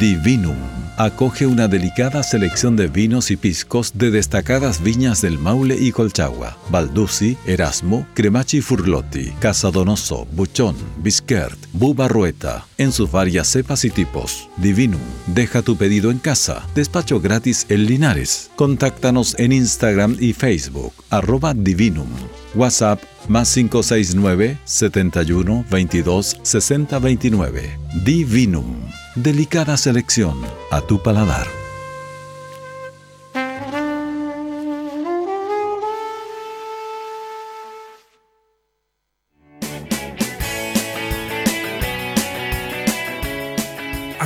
S7: Divinum acoge una delicada selección de vinos y piscos de destacadas viñas del Maule y Colchagua, Balduzzi, Erasmo, Cremachi Furlotti, Casadonoso, Buchón, Bisquert, Bubarrueta, en sus varias cepas y tipos. Divinum, deja tu pedido en casa, despacho gratis en Linares. Contáctanos en Instagram y Facebook, arroba Divinum. WhatsApp más 569 71 22 60 29. Divinum. Delicada selección a tu paladar.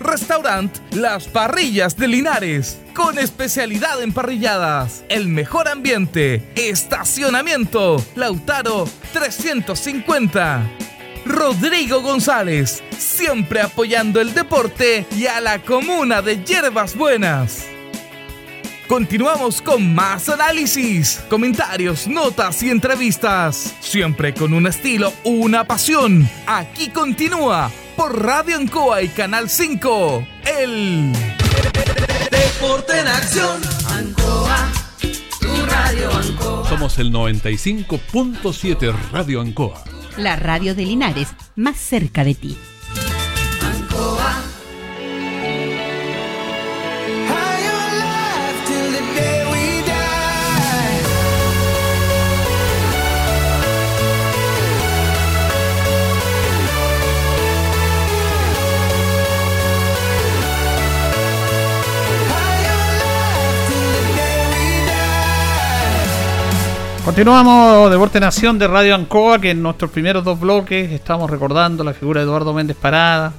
S8: Restaurant Las Parrillas de Linares, con especialidad en parrilladas, el mejor ambiente, estacionamiento, Lautaro 350. Rodrigo González, siempre apoyando el deporte y a la comuna de Hierbas Buenas. Continuamos con más análisis, comentarios, notas y entrevistas. Siempre con un estilo, una pasión. Aquí continúa por Radio Ancoa y Canal 5. El
S9: Deporte en acción.
S10: Ancoa, tu radio Ancoa.
S11: Somos el 95.7 Radio Ancoa.
S12: La radio de Linares, más cerca de ti.
S1: Continuamos Deporte Nación de Radio Ancoa, que en nuestros primeros dos bloques estamos recordando la figura de Eduardo Méndez Parada,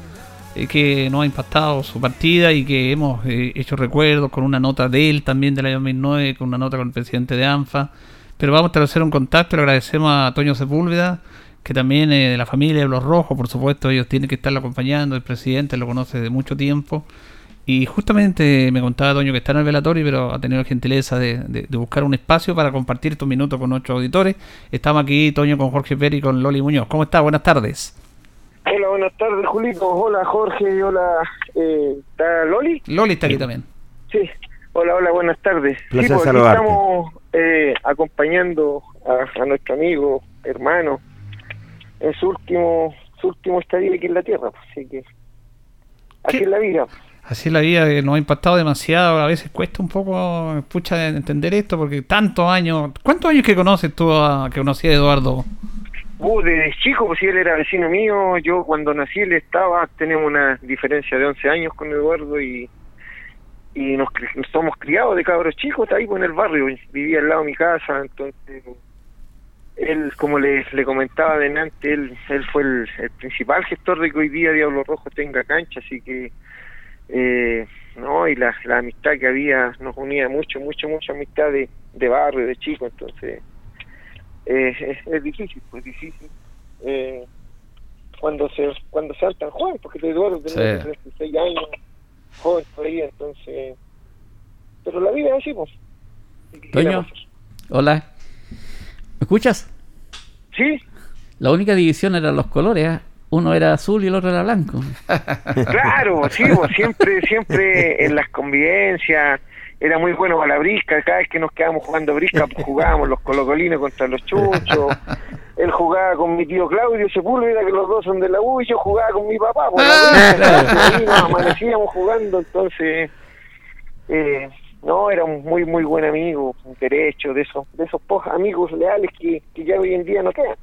S1: eh, que nos ha impactado su partida y que hemos eh, hecho recuerdos con una nota de él también del año 2009, con una nota con el presidente de ANFA. Pero vamos a establecer un contacto, le agradecemos a Toño Sepúlveda, que también es de la familia de los Rojos, por supuesto, ellos tienen que estarlo acompañando, el presidente lo conoce de mucho tiempo. Y justamente me contaba Toño que está en el velatorio, pero ha tenido la gentileza de, de- de buscar un espacio para compartir estos minutos con nuestros auditores. Estamos aquí, Toño, con Jorge Pérez y con Loli Muñoz. ¿Cómo está? Buenas tardes.
S13: Hola, buenas tardes, Julito. Hola, Jorge. Hola, eh, ¿está Loli?
S1: Loli está aquí también.
S13: Sí. Hola, hola, buenas tardes.
S2: Placer
S13: sí, pues, aquí
S2: saludarte.
S13: estamos eh, acompañando a, a nuestro amigo, hermano, en su último, su último estadio aquí en la Tierra. pues, Así que, así es la vida.
S1: Así la vida que nos ha impactado demasiado. A veces cuesta un poco, pucha, entender esto, porque tantos años. ¿Cuántos años que conoces tú, a, que conocías a Eduardo?
S13: Uh, desde chico, pues si él era vecino mío, yo cuando nací él estaba, tenemos una diferencia de 11 años con Eduardo y y nos cri- somos criados de cabros chicos, está ahí pues, en el barrio, vivía al lado de mi casa, entonces él, como le, le comentaba delante, él, él fue el principal gestor de que hoy día Diablo Rojo tenga cancha, así que eh, no y la, la amistad que había nos unía mucho, mucho, mucha amistad de, de barrio, de chico, entonces eh, *laughs* es, es difícil, pues difícil. Eh, cuando se cuando sean tan joven, porque Eduardo tenía
S1: Sí.
S13: 36 años, joven todavía, entonces... Pero la vida es así, pues. ¿Qué
S3: Toño, hola. ¿Me escuchas?
S13: Sí,
S3: La única división eran los colores, ¿ah? Uno era azul y el otro era blanco. *laughs*
S13: claro, sí, siempre, siempre en las convivencias era muy bueno para la brisca, cada vez que nos quedábamos jugando brisca, pues jugábamos los colocolinos contra los chuchos, él jugaba con mi tío Claudio Sepúlveda, que los dos son de la U, y yo jugaba con mi papá. Pues,
S1: Ah.
S13: la y nos amanecíamos jugando, entonces, eh, no, era un muy, muy buen amigo, un derecho, de esos, de esos pocos amigos leales que, que ya hoy en día no quedan.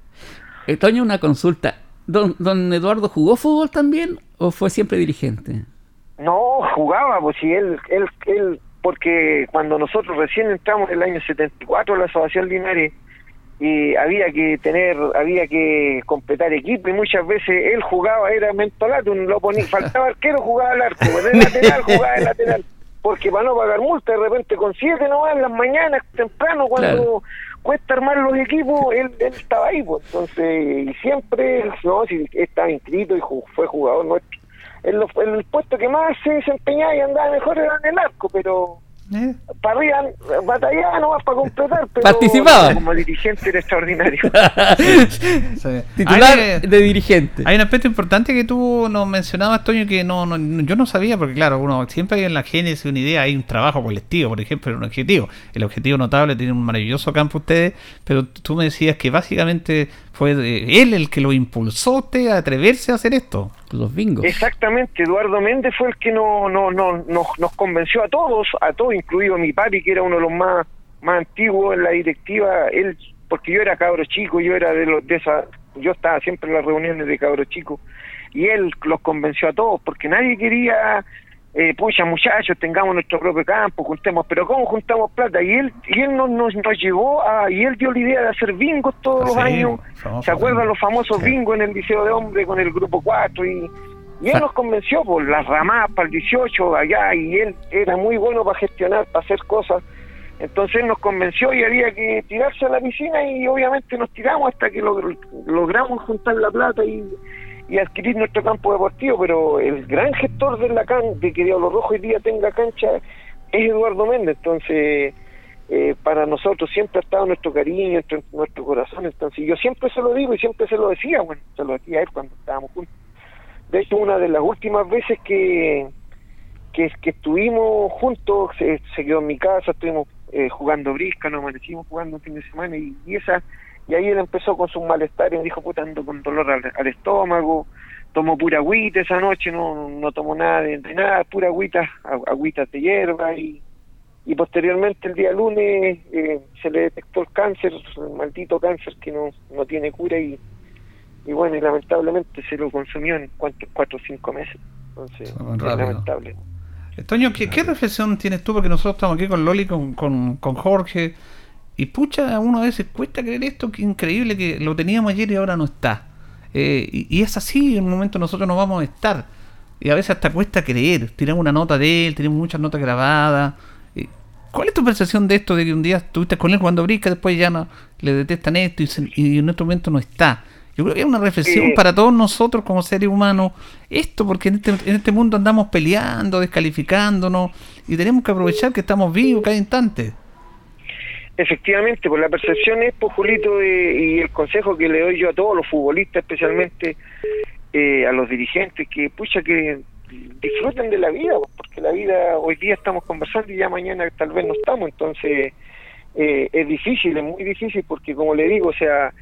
S3: Eh, Toño, una consulta. ¿Don, ¿Don Eduardo jugó fútbol también o fue siempre dirigente?
S13: No, jugaba, pues si él, él, él, porque cuando nosotros recién entramos en el año 74 a la Asociación Linares, y había que tener, había que completar equipo y muchas veces él jugaba, era mentolato, lo ponía, faltaba arquero, jugaba al arco, de lateral, jugaba de lateral, porque para no pagar multa, de repente con siete no en las mañanas, temprano, cuando
S3: Claro.
S13: Cuesta armar los equipos, él, él estaba ahí, pues, entonces, y siempre, no, si estaba inscrito y fue jugador nuestro. En, en el puesto que más se desempeñaba y andaba mejor era en el arco, pero
S1: ¿Eh?
S13: para arriba batallaba nomás para completar, pero
S3: Participaba.
S13: como dirigente era extraordinario. *laughs*
S1: Sí.
S3: Titular
S1: Hay,
S3: de dirigente.
S1: hay un aspecto importante que tú nos mencionabas, Toño, que no, no- yo no sabía, porque claro, uno siempre hay en la génesis una idea, hay un trabajo colectivo, por ejemplo, un objetivo. El objetivo notable tiene un maravilloso campo ustedes, pero tú me decías que básicamente fue él el que lo impulsó a usted a atreverse a hacer esto.
S3: Los bingos.
S13: Exactamente, Eduardo Méndez fue el que no, no, no, nos, nos convenció a todos, a todos, incluido mi papi, que era uno de los más, más antiguos en la directiva, él, porque yo era cabro chico, yo era de los de esa, yo estaba siempre en las reuniones de cabro chico, y él los convenció a todos, porque nadie quería, eh, pucha muchachos, tengamos nuestro propio campo, juntemos, pero ¿cómo juntamos plata? Y él, y él nos, nos, nos llevó a, y él dio la idea de hacer bingos todos los años, ¿se acuerdan
S1: bingo.
S13: los famosos
S1: Sí.
S13: bingos en el Liceo de Hombre con el Grupo 4 y... Y él nos convenció por las ramas para el 18 allá y él era muy bueno para gestionar, para hacer cosas. Entonces él nos convenció y había que tirarse a la piscina y obviamente nos tiramos hasta que log- logramos juntar la plata y, y adquirir nuestro campo deportivo. Pero el gran gestor de la can de que Diablo Rojo hoy día tenga cancha es Eduardo Méndez. Entonces eh, para nosotros siempre ha estado nuestro cariño, nuestro, nuestro corazón. Entonces yo siempre se lo digo y siempre se lo decía, bueno, se lo decía él cuando estábamos juntos. De hecho, una de las últimas veces que, que, estuvimos juntos, se, se quedó en mi casa, estuvimos eh, jugando brisca, nos amanecimos jugando un fin de semana y esa y ahí él empezó con sus malestares, dijo, puta, ando con dolor al, al estómago, tomó pura agüita esa noche, no, no tomó nada de, de nada, pura agüita, agüitas de hierba y, y posteriormente el día lunes eh, se le detectó el cáncer, el maldito cáncer que no, no tiene cura y, y bueno, y lamentablemente se lo consumió en cuanto, cuatro o cinco meses. Entonces, es lamentable.
S1: Eh, Toño, ¿qué, qué reflexión tienes tú? Porque nosotros estamos aquí con Loli, con, con, con Jorge. Y pucha, a uno a veces cuesta creer esto, que increíble que lo teníamos ayer y ahora no está. Eh, y, y es así, en un momento nosotros no vamos a estar. Y a veces hasta cuesta creer. Tenemos una nota de él, tenemos muchas notas grabadas. Eh, ¿Cuál es tu percepción de esto? De que un día estuviste con él jugando brisca, después ya no le detestan esto y, se- y en este momento no está. Yo creo que es una reflexión
S13: Eh.
S1: para todos nosotros como seres humanos. Esto, porque en este, en este mundo andamos peleando, descalificándonos y tenemos que aprovechar que estamos vivos cada instante.
S13: Efectivamente, pues la percepción es, pues Julito, eh, y el consejo que le doy yo a todos los futbolistas, especialmente eh, a los dirigentes, que pucha, que disfruten de la vida, pues, porque la vida hoy día estamos conversando y ya mañana tal vez no estamos, entonces eh, es difícil, es muy difícil, porque como le digo, o sea,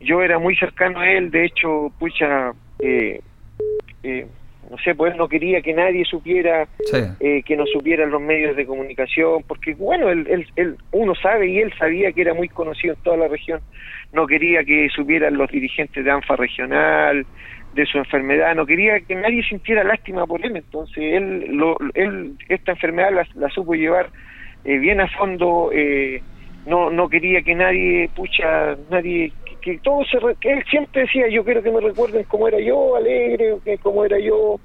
S13: yo era muy cercano a él, de hecho, pucha, eh, eh, no sé, pues él no quería que nadie supiera
S1: Sí.
S13: eh, que no supieran los medios de comunicación, porque bueno, él, él, él- uno sabe y él sabía que era muy conocido en toda la región, no quería que supieran los dirigentes de ANFA regional, de su enfermedad, no quería que nadie sintiera lástima por él, entonces él, lo, él esta enfermedad la, la supo llevar eh, bien a fondo, eh, no, no quería que nadie, pucha, nadie, que, todo se, re- que él siempre decía, yo quiero que me recuerden cómo era yo, alegre, que cómo era yo,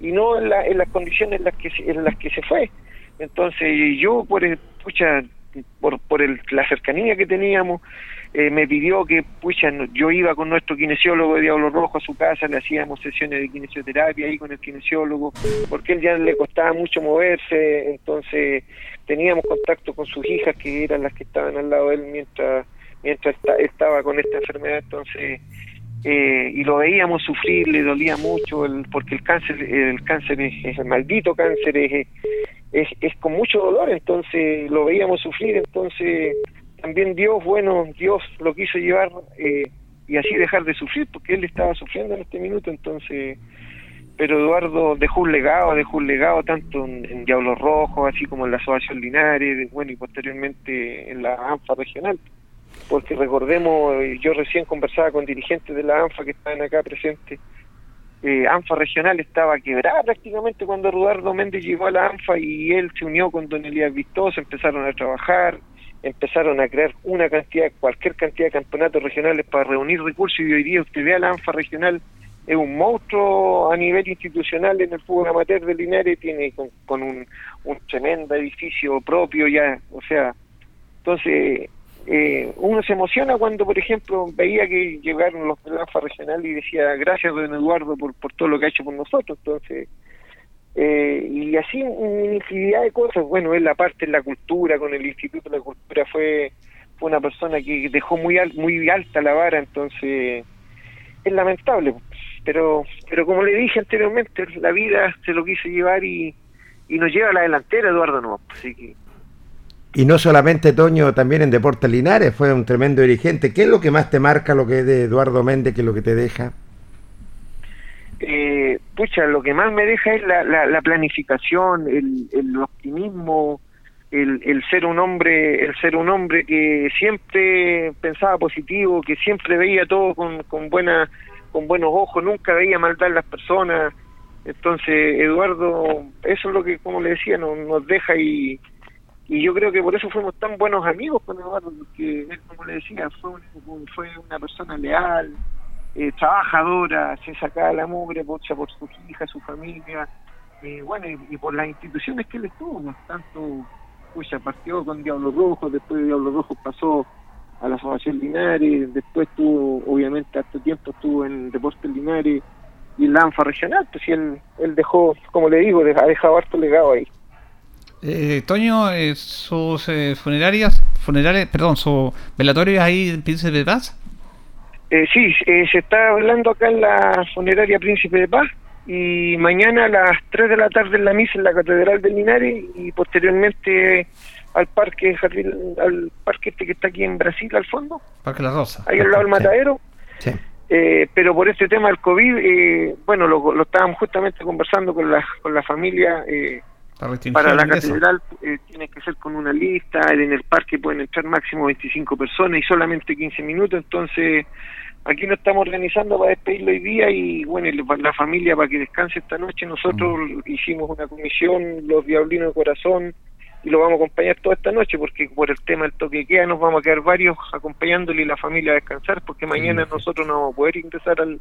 S13: y no en, la- en las condiciones en las que en las que se fue. Entonces yo por el, pucha, por, por el, la cercanía que teníamos, eh, me pidió que pucha, yo iba con nuestro kinesiólogo de Diablo Rojo a su casa, le hacíamos sesiones de kinesioterapia ahí con el kinesiólogo, porque él ya le costaba mucho moverse, entonces teníamos contacto con sus hijas que eran las que estaban al lado de él mientras mientras esta- estaba con esta enfermedad, entonces eh, y lo veíamos sufrir, le dolía mucho, el, porque el cáncer, el cáncer es, el maldito cáncer, es, es, es con mucho dolor, entonces lo veíamos sufrir, entonces también Dios, bueno, Dios lo quiso llevar eh, y así dejar de sufrir, porque él estaba sufriendo en este minuto, entonces pero Eduardo dejó un legado, dejó un legado tanto en, en Diablos Rojos, así como en la Asociación Linares, bueno, y posteriormente en la ANFA regional. Porque recordemos, eh, yo recién conversaba con dirigentes de la ANFA que estaban acá presentes, eh, ANFA regional estaba quebrada prácticamente cuando Eduardo Méndez llegó a la ANFA y él se unió con Don Elías Vistoso, empezaron a trabajar, empezaron a crear una cantidad, cualquier cantidad de campeonatos regionales para reunir recursos y hoy día usted ve a la ANFA regional es un monstruo a nivel institucional en el fútbol amateur de Linares, tiene con, un, tremendo edificio propio ya, o sea, entonces eh, uno se emociona cuando, por ejemplo, veía que llegaron los de la ANFA regional y decía gracias don Eduardo por, por todo lo que ha hecho por nosotros, entonces eh, y así una infinidad de cosas, bueno, él la parte en la cultura, con el Instituto de la Cultura fue, fue una persona que dejó muy, muy alta la vara, entonces es lamentable, pero pero como le dije anteriormente, la vida se lo quiso llevar y, y nos lleva a la delantera Eduardo no, así que
S2: y no solamente Toño, también en Deportes Linares fue un tremendo dirigente. ¿Qué es lo que más te marca lo que es de Eduardo Méndez, que es lo que te deja?
S13: Eh, pucha, lo que más me deja es la, la, planificación, el, el optimismo, el, el, ser un hombre, el ser un hombre que siempre pensaba positivo, que siempre veía todo con, con buena con buenos ojos, nunca veía maldad en las personas. Entonces, Eduardo, eso es lo que, como le decía, nos, nos deja y, y yo creo que por eso fuimos tan buenos amigos con Eduardo, porque él, como le decía, fue, fue una persona leal, eh, trabajadora, se sacaba la mugre por, por sus hijas, su familia, eh, bueno, y, por las instituciones que él estuvo, tanto, pues partió con Diablo Rojo, después de Diablo Rojo pasó a la Asociación Linares, después estuvo, obviamente, hasta tiempo estuvo en Deportes Linares y la ANFA regional, pues si él, él dejó, como le digo, ha dejado harto legado ahí.
S1: Eh, Toño, eh, sus eh, funerarias, funerales, perdón, su velatorio ahí en Príncipe de Paz.
S13: Eh, sí, eh, se está hablando acá en la funeraria Príncipe de Paz y mañana a las 3 de la tarde en la misa en la Catedral de Linares y posteriormente al parque al parque este que está aquí en Brasil al fondo.
S1: Parque La Rosa.
S13: Ahí al lado del matadero. Eh, pero por este tema del COVID eh, bueno lo, lo, estábamos justamente conversando con la con la familia eh, para la catedral eh, tiene que ser con una lista en el parque pueden entrar máximo 25 personas y solamente 15 minutos entonces aquí nos estamos organizando para despedirlo hoy día y bueno la familia para que descanse esta noche. Nosotros mm. hicimos una comisión los diablinos de corazón y lo vamos a acompañar toda esta noche porque por el tema del toque queda nos vamos a quedar varios acompañándole y la familia a descansar porque mañana nosotros no vamos a poder ingresar al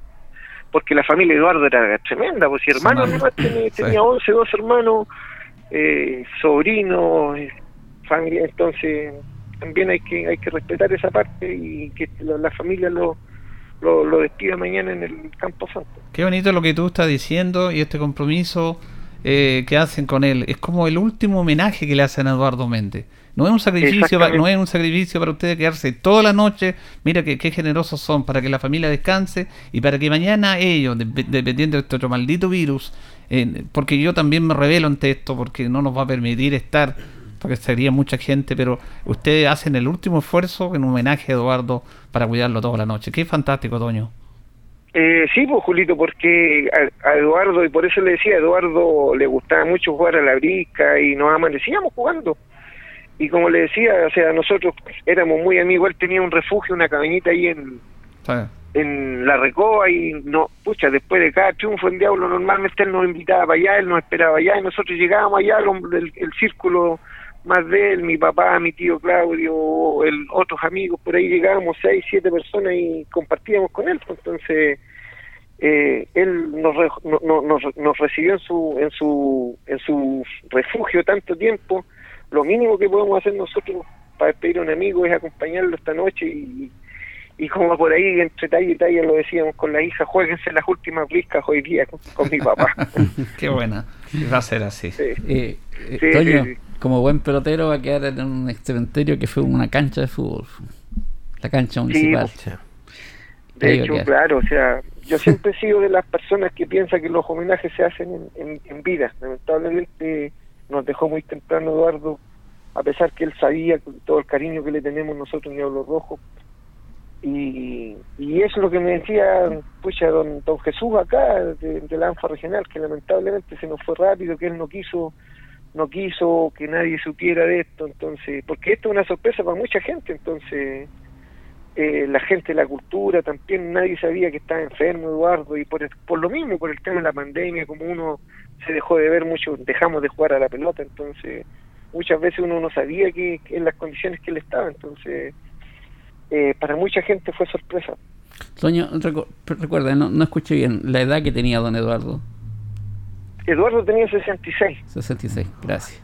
S13: porque la familia de Eduardo era tremenda pues si hermano tenía, tenía 11 dos hermanos eh, sobrinos eh, familia entonces también hay que hay que respetar esa parte y que la, familia lo, lo, lo despida mañana en el Campo Santo.
S1: Qué bonito lo que tú estás diciendo y este compromiso eh, que hacen con él. Es como el último homenaje que le hacen a Eduardo Méndez. No es un sacrificio, no es un sacrificio para ustedes quedarse toda la noche. Mira que, qué generosos son para que la familia descanse y para que mañana ellos, dependiendo de este otro maldito virus, eh, porque yo también me revelo ante esto, porque no nos va a permitir estar, porque sería mucha gente, pero ustedes hacen el último esfuerzo en homenaje a Eduardo para cuidarlo toda la noche. Qué fantástico, Toño.
S13: Eh, sí, pues Julito, porque a, Eduardo, y por eso le decía, a Eduardo le gustaba mucho jugar a la brisca y nos amanecíamos jugando. Y como le decía, o sea, nosotros éramos muy amigos, él tenía un refugio, una cabañita ahí en, en La Recoba y no, pucha, después de cada triunfo en Diablo normalmente él nos invitaba para allá, él nos esperaba allá y nosotros llegábamos allá, el, círculo más de él, mi papá, mi tío Claudio, el, otros amigos, por ahí llegábamos seis, siete personas y compartíamos con él, pues, entonces eh, él nos, nos, nos, recibió en su, en su, en su refugio tanto tiempo, lo mínimo que podemos hacer nosotros para despedir a un amigo es acompañarlo esta noche y, y como por ahí entre talla y talla lo decíamos con la hija, jueguense las últimas briscas hoy día con, mi papá. *laughs*
S1: Qué buena, va a ser así.
S3: Eh, eh, como buen pelotero va a quedar en un cementerio que fue una cancha de fútbol. La cancha municipal.
S13: de hecho, claro, o sea, yo *laughs* siempre he sido de las personas que piensan que los homenajes se hacen en, vida. Lamentablemente nos dejó muy temprano Eduardo, a pesar que él sabía todo el cariño que le tenemos nosotros en Diablo Rojo. Y, y eso es lo que me decía, pucha, don, don Jesús acá, de, la ANFA regional, que lamentablemente se nos fue rápido, que él no quiso no quiso que nadie supiera de esto, entonces, porque esto es una sorpresa para mucha gente, entonces eh, la gente la cultura también, nadie sabía que estaba enfermo Eduardo, y por, por lo mismo, por el tema de la pandemia, como uno se dejó de ver mucho, dejamos de jugar a la pelota, entonces muchas veces uno no sabía que, en las condiciones que él estaba, entonces eh, para mucha gente fue sorpresa.
S3: Toño, recuerda, no, no escuché bien la edad que tenía don Eduardo.
S13: Eduardo tenía 66.
S3: 66, gracias.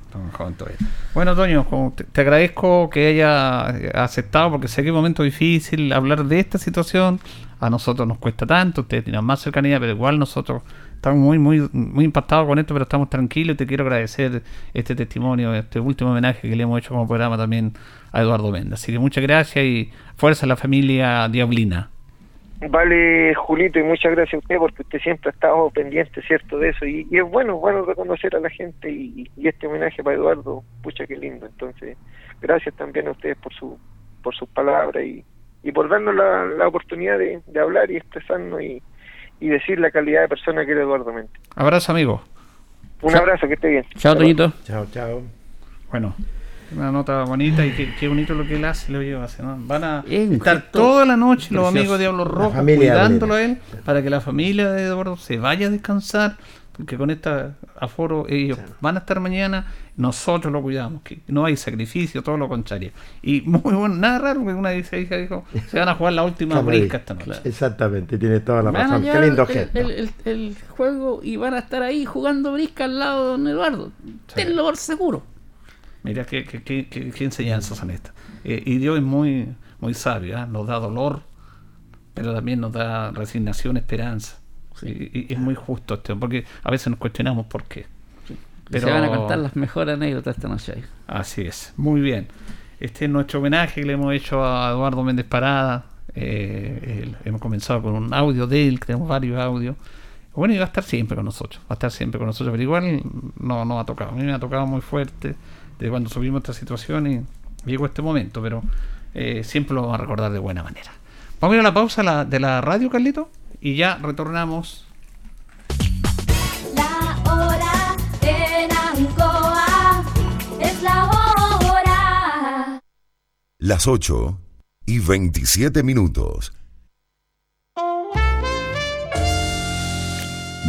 S1: Bueno, Toño, te, agradezco que haya aceptado, porque sé que es un momento difícil hablar de esta situación. A nosotros nos cuesta tanto, ustedes tienen más cercanía, pero igual nosotros estamos muy, muy, muy impactados con esto, pero estamos tranquilos y te quiero agradecer este testimonio, este último homenaje que le hemos hecho como programa también a Eduardo Méndez. Así que muchas gracias y fuerza a la familia Diablina.
S13: Vale, Julito, y muchas gracias a usted porque usted siempre ha estado pendiente, ¿cierto? De eso. Y, es bueno, bueno reconocer a la gente y, este homenaje para Eduardo, pucha, qué lindo. Entonces, gracias también a ustedes por su por sus palabras y, y por darnos la, la oportunidad de, hablar y expresarnos y, y decir la calidad de persona que era Eduardo Mente.
S1: Abrazo, amigo.
S13: Un abrazo, que esté bien.
S3: Chao, Toñito.
S2: Chao, chao.
S1: Bueno, una nota bonita y qué, bonito lo que él hace, lo lleva hace, ¿no? Van a estar toda la noche los amigos de Diablo Rojo cuidándolo a él para que la familia de Eduardo se vaya a descansar, porque con este aforo ellos van a estar mañana, nosotros lo cuidamos, que no hay sacrificio, todo lo contrario. Y muy bueno, nada raro que una hija dijo, se van a jugar la última brisca esta noche.
S2: Exactamente, tiene toda la razón. Qué lindo gesto.
S3: El, juego y van a estar ahí jugando brisca al lado de don Eduardo. Tenlo por seguro.
S1: Mira qué, qué, qué, qué enseñanzas son estas. Eh, y Dios es muy, muy sabio, ¿ah? nos da dolor, pero también nos da resignación, esperanza. Y, es muy justo esto, porque a veces nos cuestionamos por qué.
S3: Pero, Se van a contar las mejores anécdotas esta noche.
S1: Así es, muy bien. Este es nuestro homenaje que le hemos hecho a Eduardo Méndez Parada. Eh, hemos comenzado con un audio de él, tenemos varios audios. Bueno, y va a estar siempre con nosotros, va a estar siempre con nosotros, pero igual no, no ha tocado. A mí me ha tocado muy fuerte de cuando subimos esta situación y llegó este momento, pero eh, siempre lo vamos a recordar de buena manera. Vamos a ir a la pausa de la radio, Carlito, y ya retornamos.
S10: La hora en Ancoa es la hora.
S6: Las 8 y 27 minutos.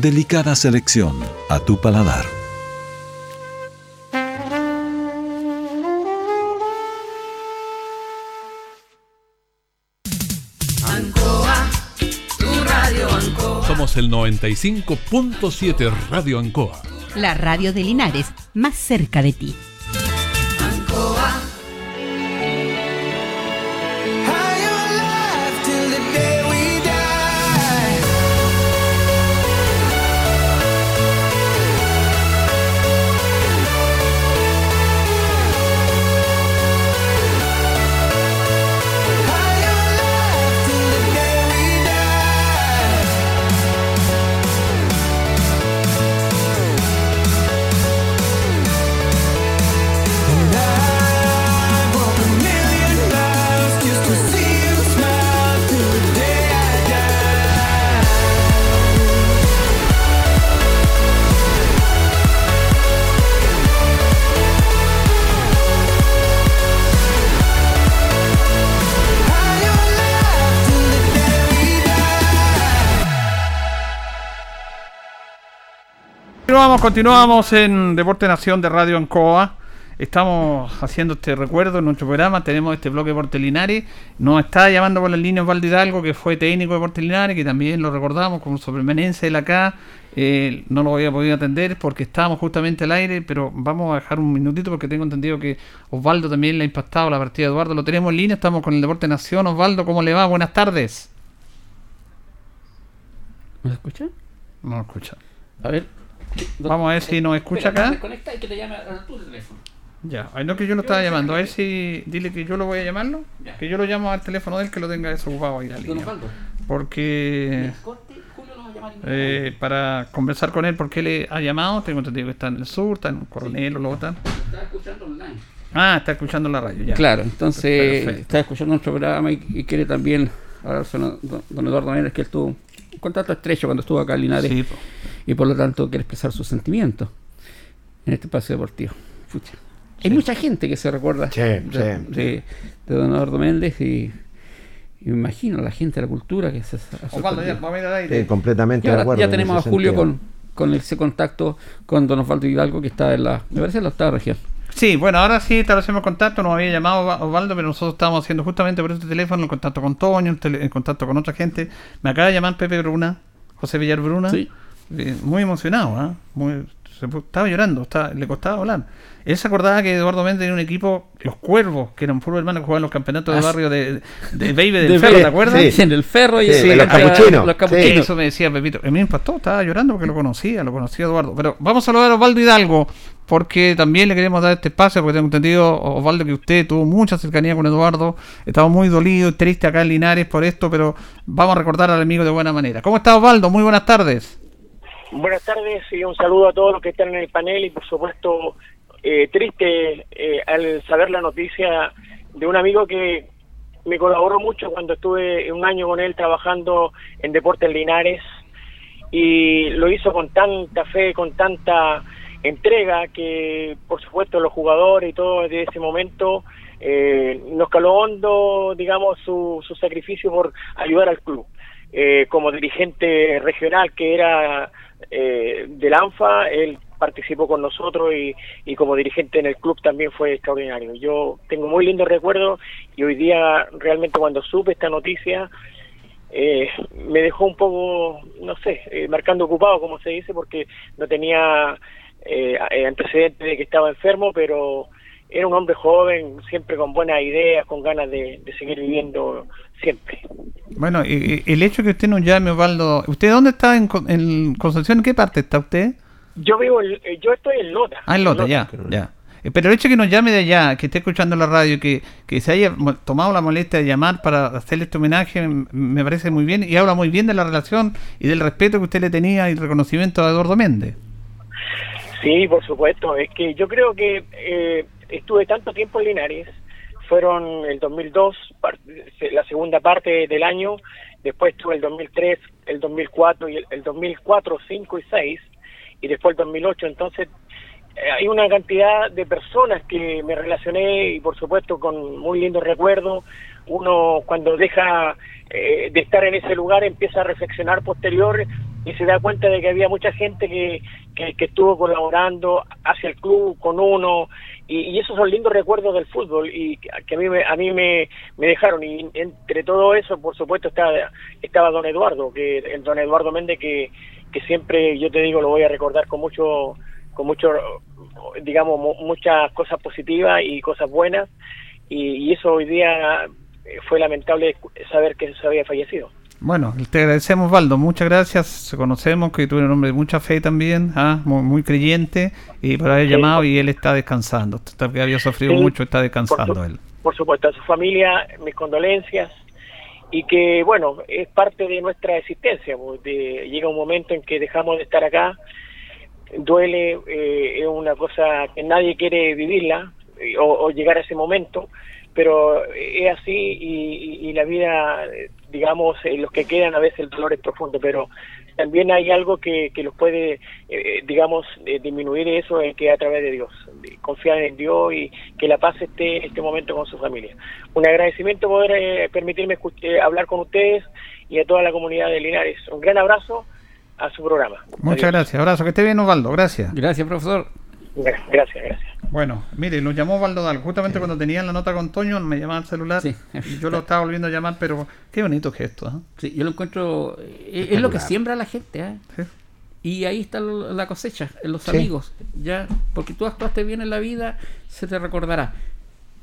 S7: Delicada selección a tu paladar.
S9: Ancoa, tu radio Ancoa.
S11: Somos el 95.7 Radio Ancoa.
S12: La radio de Linares, más cerca de ti.
S1: Continuamos, continuamos en Deporte Nación de Radio Ancoa. estamos haciendo este recuerdo en nuestro programa, tenemos este bloque de Portelinares, nos está llamando por la línea Osvaldo Hidalgo, que fue técnico de Portelinares, que también lo recordamos como su permanencia él acá, eh, no lo había podido atender porque estábamos justamente al aire, pero vamos a dejar un minutito porque tengo entendido que Osvaldo también le ha impactado la partida de Eduardo, lo tenemos en línea, estamos con el Deporte Nación, Osvaldo, ¿cómo le va? Buenas tardes.
S3: ¿Nos escucha?
S1: No escucha.
S3: A ver.
S1: Vamos a ver si nos escucha acá.
S3: Desconecta y que te llame a tu teléfono.
S1: Ya, ay, no que yo lo estaba llamando. A ver si. Dile que yo lo voy a llamarlo. Que yo lo llamo al teléfono de él que lo tenga desocupado ahí la línea. Porque. Eh, para conversar con él, porque él ha llamado. Tengo entendido que está en el sur, está en Coronel o Lota.
S3: Está escuchando online.
S1: Ah, está escuchando la radio, ya.
S3: Claro, entonces Perfecto. está escuchando nuestro programa y, y quiere también hablar con don, don Eduardo Méndez, que él tuvo un contacto estrecho cuando estuvo acá en Linares
S1: Sí.
S3: Y por lo tanto quiere expresar sus sentimientos en este espacio deportivo. Pucha. Hay mucha gente que se recuerda
S2: Sí,
S3: de,
S2: sí.
S3: de- de don Eduardo Méndez y, y me imagino la gente de la cultura que se ha
S1: Osvaldo, ya, vamos a ir al aire.
S2: Sí, completamente de acuerdo.
S3: ya
S2: en
S3: tenemos a Julio con, con ese contacto con don Osvaldo Hidalgo que está en la, me parece en la octava región.
S1: Sí, bueno, ahora sí establecemos contacto. Nos había llamado Osva- Osvaldo, pero nosotros estábamos haciendo justamente por este teléfono el contacto con Toño, el, tele- el contacto con otra gente. Me acaba de llamar Pepe Bruna, José Villar Bruna.
S3: Sí.
S1: Eh, muy emocionado, ¿ah? Muy- se estaba llorando, estaba- le costaba hablar. Él se acordaba que Eduardo Méndez tenía un equipo, los Cuervos, que eran puros hermanos que jugaban los campeonatos de
S3: Ah,
S1: barrio de, de Baby del
S3: De
S1: Ferro, ¿te acuerdas?
S3: sí. En el Ferro y
S2: Sí,
S3: en
S2: los
S3: la-
S2: capuchinos.
S3: Los capuchinos.
S1: Eso me decía Pepito. A mí me impactó, estaba llorando porque lo conocía, lo conocía Eduardo. Pero vamos a saludar a Osvaldo Hidalgo, porque también le queremos dar este espacio, porque tengo entendido, Osvaldo, que usted tuvo mucha cercanía con Eduardo. Estaba muy dolido y triste acá en Linares por esto, pero vamos a recordar al amigo de buena manera. ¿Cómo está Osvaldo? Muy buenas tardes.
S14: Buenas tardes y un saludo a todos los que están en el panel y por supuesto eh, triste eh, al saber la noticia de un amigo que me colaboró mucho cuando estuve un año con él trabajando en Deportes Linares y lo hizo con tanta fe, con tanta entrega que por supuesto los jugadores y todo desde ese momento eh, nos caló hondo, digamos, su, su sacrificio por ayudar al club. Eh, como dirigente regional que era eh, del ANFA, él participó con nosotros y, como dirigente en el club también fue extraordinario. Yo tengo muy lindos recuerdos y hoy día realmente cuando supe esta noticia eh, me dejó un poco, no sé, eh, marcando ocupado, como se dice, porque no tenía eh, eh, antecedentes de que estaba enfermo, pero era un hombre joven, siempre con buenas ideas, con ganas de seguir viviendo siempre.
S1: Bueno, y- y el hecho que usted nos llame, Osvaldo. ¿Usted dónde está en, en Concepción? ¿En qué parte está usted?
S14: Yo vivo, en- eh, yo estoy en Lota.
S1: Ah, en Lota, ya, ya. Eh, Pero el hecho que nos llame de allá, que esté escuchando la radio, que, que se haya tomado la molestia de llamar para hacerle este homenaje, me parece muy bien y habla muy bien de la relación y del respeto que usted le tenía y el reconocimiento a Eduardo Méndez.
S14: Sí, por supuesto. Es que yo creo que eh, estuve tanto tiempo en Linares, fueron el 2002, par- la segunda parte del año, después estuve el 2003, el 2004 y el, el 2004, 5 y 6, y después el 2008. Entonces, eh, hay una cantidad de personas que me relacioné y por supuesto con muy lindos recuerdos. Uno cuando deja eh, de estar en ese lugar empieza a reflexionar posterior y se da cuenta de que había mucha gente que, que, que estuvo colaborando hacia el club con uno y, y esos son lindos recuerdos del fútbol y que a mí me, a mí me, me dejaron. Y entre todo eso por supuesto estaba, estaba don Eduardo que el don Eduardo Méndez que, que siempre yo te digo lo voy a recordar con mucho con mucho digamos mu- muchas cosas positivas y cosas buenas. Y, y eso hoy día eh, fue lamentable saber que se había fallecido
S1: Bueno, te agradecemos, Osvaldo. Muchas gracias. Conocemos que tú eres un hombre de mucha fe también, ¿ah? muy, muy creyente, y por haber
S14: Sí.
S1: llamado y él está descansando. Usted que había sufrido
S14: Sí,
S1: mucho, está
S14: por
S1: descansando
S14: su-
S1: él.
S14: por supuesto, a su familia, mis condolencias y que, bueno, es parte de nuestra existencia. de- llega un momento en que dejamos de estar acá, duele, eh, es una cosa que nadie quiere vivirla eh, o, o llegar a ese momento, pero es así y, y- y la vida, eh, digamos, eh, los que quedan a veces el dolor es profundo, pero también hay algo que, que los puede, eh, digamos, eh, disminuir eso, es que a través de Dios, de confiar en Dios y que la paz esté en este momento con su familia. Un agradecimiento poder eh, permitirme eh, hablar con ustedes y a toda la comunidad de Linares. Un gran abrazo a su programa.
S1: Muchas gracias. Abrazo. Que esté bien, Osvaldo. Gracias.
S3: Gracias, profesor.
S14: Gra- Gracias, gracias.
S1: Bueno, mire, nos llamó Valdodal. Justamente cuando tenían la nota con Toño, me llamaba al celular.
S3: Sí.
S1: Y yo lo estaba volviendo a llamar, pero qué bonito gesto. ¿eh?
S3: Sí, yo lo encuentro. eh, Es, lo que siembra la gente. ¿eh?
S1: Sí.
S3: Y ahí está lo- la cosecha, los amigos. ya Porque tú actuaste bien en la vida, se te recordará.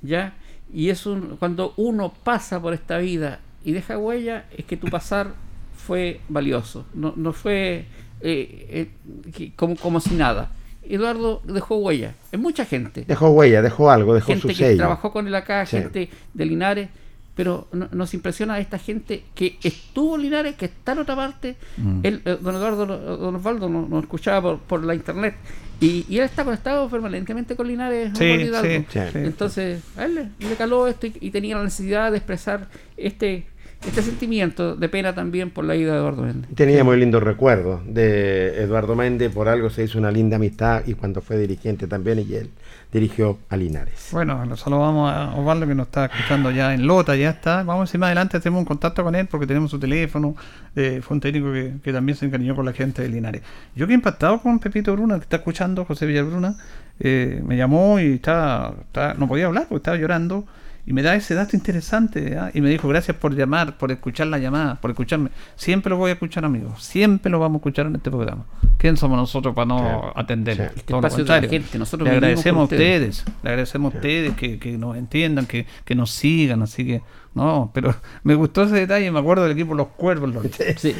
S3: ya Y es un, cuando uno pasa por esta vida y deja huella, es que tu pasar fue valioso. No, no fue eh, eh, como, como si nada. Eduardo dejó huella en mucha gente.
S2: Dejó huella, dejó algo, dejó
S3: gente
S2: su
S3: que
S2: sello.
S3: trabajó con él acá,
S2: Sí.
S3: gente de Linares, pero no- nos impresiona esta gente que estuvo en Linares, que está en otra parte.
S1: Mm.
S3: Él, eh, don Eduardo, don Osvaldo nos, nos escuchaba por, por la internet y, y él está conectado permanentemente con Linares.
S1: Sí, sí, sí.
S3: Entonces, a él le, le caló esto y, y tenía la necesidad de expresar este este sentimiento de pena también por la ida de Eduardo Méndez.
S2: Tenía muy lindos recuerdos de Eduardo Méndez, por algo se hizo una linda amistad y cuando fue dirigente también y él dirigió a Linares.
S1: Bueno, lo saludamos a Osvaldo que nos está escuchando ya en Lota, ya está. Vamos a ir más adelante, tenemos un contacto con él porque tenemos su teléfono. eh, fue un técnico que, que también se encariñó con la gente de Linares. Yo que he impactado con Pepito Bruna, que está escuchando, José Villabruna, eh, me llamó y estaba, estaba- no podía hablar porque estaba llorando. Y me da ese dato interesante ¿ah? y me dijo gracias por llamar, por escuchar la llamada, por escucharme. Siempre lo voy a escuchar, amigos. Siempre lo vamos a escuchar en este programa. ¿Quién somos nosotros para no
S2: Sí.
S1: atender?
S2: Sí.
S3: Este
S1: Todo lo
S3: espacio de la gente, nosotros
S1: Le agradecemos a
S3: ustedes.
S1: ustedes, le agradecemos a ustedes que, que nos entiendan, que, que nos sigan, así que no, pero *laughs* me gustó ese detalle, me acuerdo del equipo Los Cuervos, los,
S3: Sí.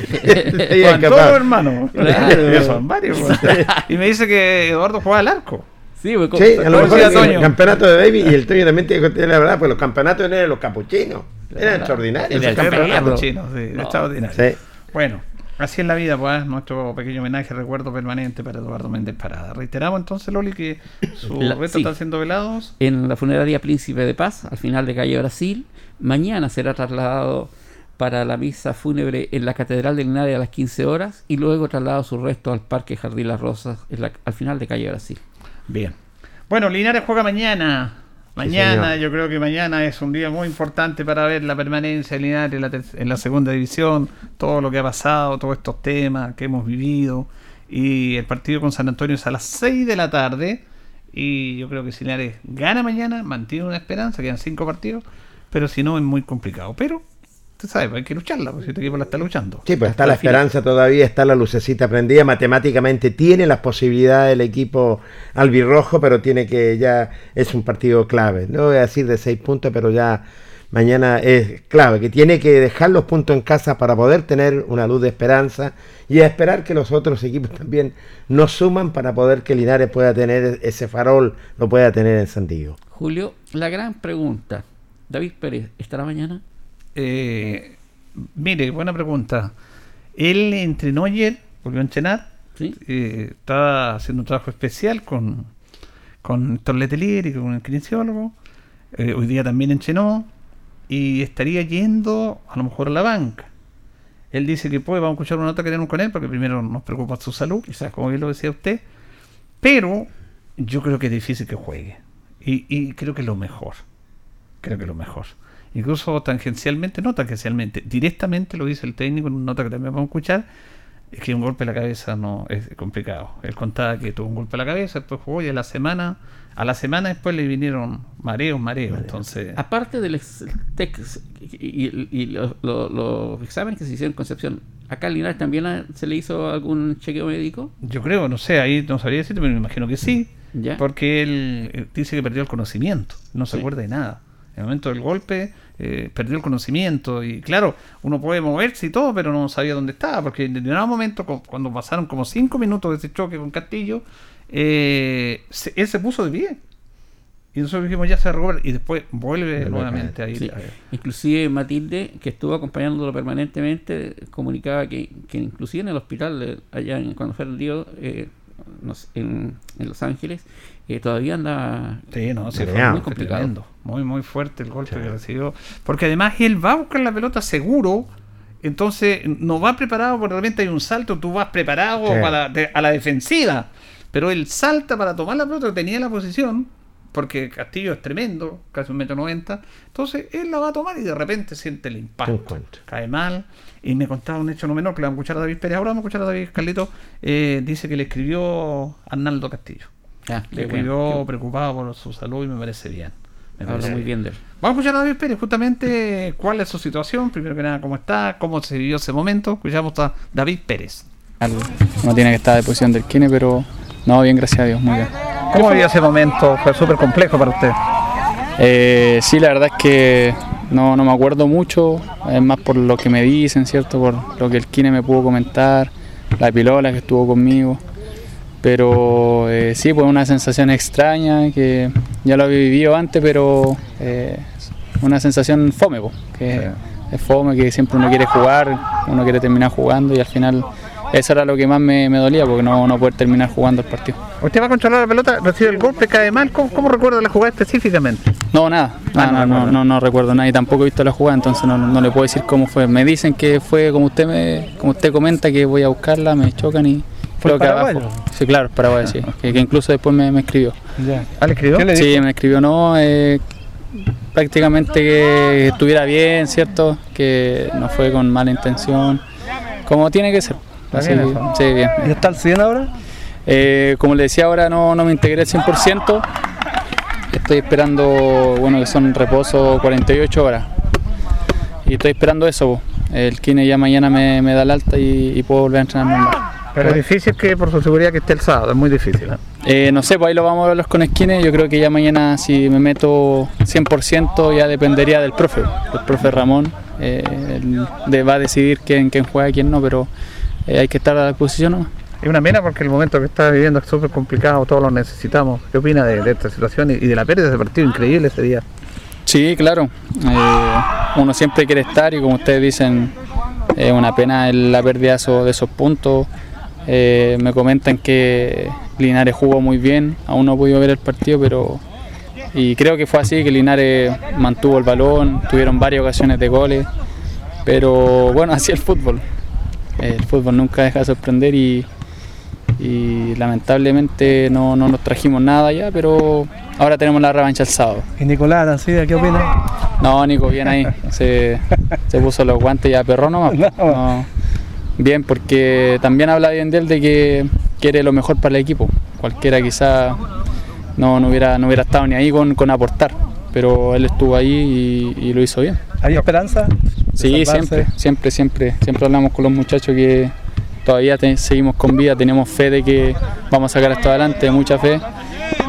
S2: Capaz.
S1: todos hermanos,
S3: Claro. *laughs*
S1: son varios, pues. y me dice que Eduardo juega al arco.
S3: Sí,
S2: a lo
S1: ¿Cómo
S2: mejor el campeonato de Baby y el Toño también tiene que la verdad, pues los campeonatos eran los capuchinos, eran extraordinarios.
S3: Era campeonato.
S1: Capuchino, sí,
S3: No.
S1: extraordinario.
S2: Sí.
S1: Bueno, así es la vida, pues, nuestro pequeño homenaje, recuerdo permanente para Eduardo Méndez Parada. Reiteramos entonces, Loli, que sus
S3: La-
S1: restos
S3: sí.
S1: están siendo velados.
S3: en la funeraria Príncipe de Paz, al final de calle Brasil. Mañana será trasladado para la misa fúnebre en la Catedral de Linares a las 15 horas y luego trasladado su resto al Parque Jardín Las Rosas en la- al final de calle Brasil.
S1: Bien. Bueno, Linares juega mañana. Mañana, yo creo que mañana es un día muy importante para ver la permanencia de Linares en la, en la segunda división, todo lo que ha pasado, todos estos temas que hemos vivido. Y el partido con San Antonio es a las 6 de la tarde. Y yo creo que si Linares gana mañana, mantiene una esperanza, quedan cinco partidos, pero si no es muy complicado. Pero, usted sabe, pues hay que lucharla, porque si este equipo la está luchando.
S2: Sí, pues está la
S3: final.
S2: esperanza todavía, está la lucecita prendida, matemáticamente tiene las posibilidades el equipo albirrojo, pero tiene que ya, es un partido clave, no voy a decir de seis puntos, pero ya mañana es clave, que tiene que dejar los puntos en casa para poder tener una luz de esperanza y a esperar que los otros equipos *laughs* también nos suman para poder que Linares pueda tener ese farol, lo pueda tener en San Diego.
S3: Julio, la gran pregunta. David Pérez, ¿estará mañana?
S1: Eh, mire, buena pregunta. Él entrenó ayer, volvió a entrenar.
S3: Sí.
S1: eh, estaba haciendo un trabajo especial con, con Héctor Letelier y con el kinesiólogo. Eh, hoy día también entrenó y estaría yendo a lo mejor a la banca. Él dice que puede, vamos a escuchar una nota que tenemos con él porque primero nos preocupa su salud,
S3: Exacto.
S1: como bien lo decía usted. Pero yo creo que es difícil que juegue. Y, y creo que es lo mejor. Creo que es lo mejor. Incluso tangencialmente, no tangencialmente, directamente lo dice el técnico en una nota que también vamos a escuchar, es que un golpe en la cabeza no es complicado. Él contaba que tuvo un golpe en la cabeza, después jugó y a la semana, a la semana después le vinieron mareos, mareos. Entonces,
S3: Aparte del ex- tex y, los, los- los exámenes que se hicieron en Concepción, ¿acá en Linares también a- se le hizo algún chequeo médico?
S1: yo creo, no sé, ahí no sabría decirte, pero me imagino que sí,
S3: Ya.
S1: porque él eh, dice que perdió el conocimiento, no se
S3: Sí.
S1: acuerda de nada. En el momento del golpe eh, perdió el conocimiento y claro, uno puede moverse y todo, pero no sabía dónde estaba, porque en determinado momento, cu- cuando pasaron como cinco minutos de ese choque con Castillo, eh, se- él se puso de pie. Y nosotros dijimos, ya se recupera, y después vuelve
S2: a
S1: nuevamente
S2: caer.
S1: ahí.
S3: Sí. Inclusive Matilde, que estuvo acompañándolo permanentemente, comunicaba que, que inclusive en el hospital, eh, allá en- cuando fue el río, eh, en, en Los Ángeles, eh, todavía anda
S1: Sí, no, sí, muy complicado. Muy, muy fuerte el golpe que recibió. Porque además él va a buscar la pelota seguro. Entonces no va preparado, porque de repente hay un salto, tú vas preparado
S2: Sí.
S1: para de- a la defensiva. Pero él salta para tomar la pelota, tenía la posición, porque Castillo es tremendo, casi un metro noventa. Entonces él la va a tomar y de repente siente el impacto. Cae mal. Y me contaba un hecho no menor que le vamos a escuchar a David Pérez. Ahora vamos a escuchar a David Carlito. eh, dice que le escribió Arnaldo Castillo. Ah, le escribió preocupado por su salud y me parece bien. Me
S3: Habla muy bien de él.
S1: Vamos a escuchar a David Pérez, justamente cuál es su situación, primero que nada, cómo está, cómo se vivió ese momento. Escuchamos a David Pérez.
S15: No tiene que estar de posición del kine, pero no, bien, gracias a Dios, muy bien.
S1: ¿Cómo vivió ese momento? Fue súper complejo para usted.
S15: Eh, sí, la verdad es que no, no me acuerdo mucho, es más por lo que me dicen, ¿cierto? Por lo que el kine me pudo comentar, la pilola que estuvo conmigo. Pero eh, sí, pues una sensación extraña que ya lo había vivido antes, pero eh, una sensación fome, po, que es fome, que siempre uno quiere jugar, uno quiere terminar jugando y al final eso era lo que más me, me dolía, porque no, no poder terminar jugando el partido.
S1: Usted va a controlar la pelota, recibe el golpe, cae mal. ¿Cómo, cómo recuerda la jugada específicamente?
S15: No, nada, nada, no, no, no, no recuerdo nada y tampoco he visto la jugada, entonces no, no le puedo decir cómo fue. Me dicen que fue como usted me, como usted comenta, que voy a buscarla, me chocan y
S1: ¿Fue
S15: creo que
S1: paraguayo?
S15: abajo. Sí, claro, Paraguay, sí. Que, que incluso después me, me escribió.
S1: Ya. ¿Ah, le escribió?
S15: Sí, me escribió, no, eh, prácticamente que estuviera bien, ¿cierto? Que no fue con mala intención, como tiene que ser.
S1: Está bien
S15: sí, bien.
S1: ¿Y está al 100 ahora?
S15: Eh, como le decía ahora, no, no me integré al 100%. Estoy esperando, bueno, que son reposo 48 horas. Y estoy esperando eso. El kine ya mañana me, me da el alta y, y puedo volver a entrenar normal.
S1: Pero es difícil que por su seguridad que esté el sábado, es muy difícil. ¿eh?
S15: Eh, no sé, pues ahí lo vamos a hablar con esquines. Yo creo que ya mañana si me meto 100% ya dependería del profe, del profe Ramón. Eh, él de- va a decidir quién, quién juega y quién no, pero hay que estar a la disposición nomás.
S1: Es una pena porque el momento que está viviendo es súper complicado, todos lo necesitamos. ¿Qué opina de, de esta situación y, y de la pérdida de ese partido increíble ese día?
S15: Sí, claro. Uno siempre quiere estar y como ustedes dicen, es una pena el- la pérdida de esos, de esos puntos. Eh, me comentan que Linares jugó muy bien, aún no he podido ver el partido, pero y creo que fue así, que Linares mantuvo el balón, tuvieron varias ocasiones de goles, pero bueno, así el fútbol. El fútbol nunca deja de sorprender y, y lamentablemente no, no nos trajimos nada ya, pero ahora tenemos la revancha el sábado.
S1: ¿Y Nicolás Arancibia qué opina?
S15: No, Nico, bien ahí. Se, se puso los guantes ya perro nomás. *laughs* No. Bien, porque también habla bien de él de que quiere lo mejor para el equipo. Cualquiera quizá no, no, hubiera, no hubiera estado ni ahí con, con aportar, pero él estuvo ahí y, y lo hizo bien.
S1: ¿Hay esperanza?
S15: Sí,
S1: salvarse?
S15: siempre, siempre, siempre. Siempre hablamos con los muchachos que todavía te- seguimos con vida, tenemos fe de que vamos a sacar esto adelante, mucha fe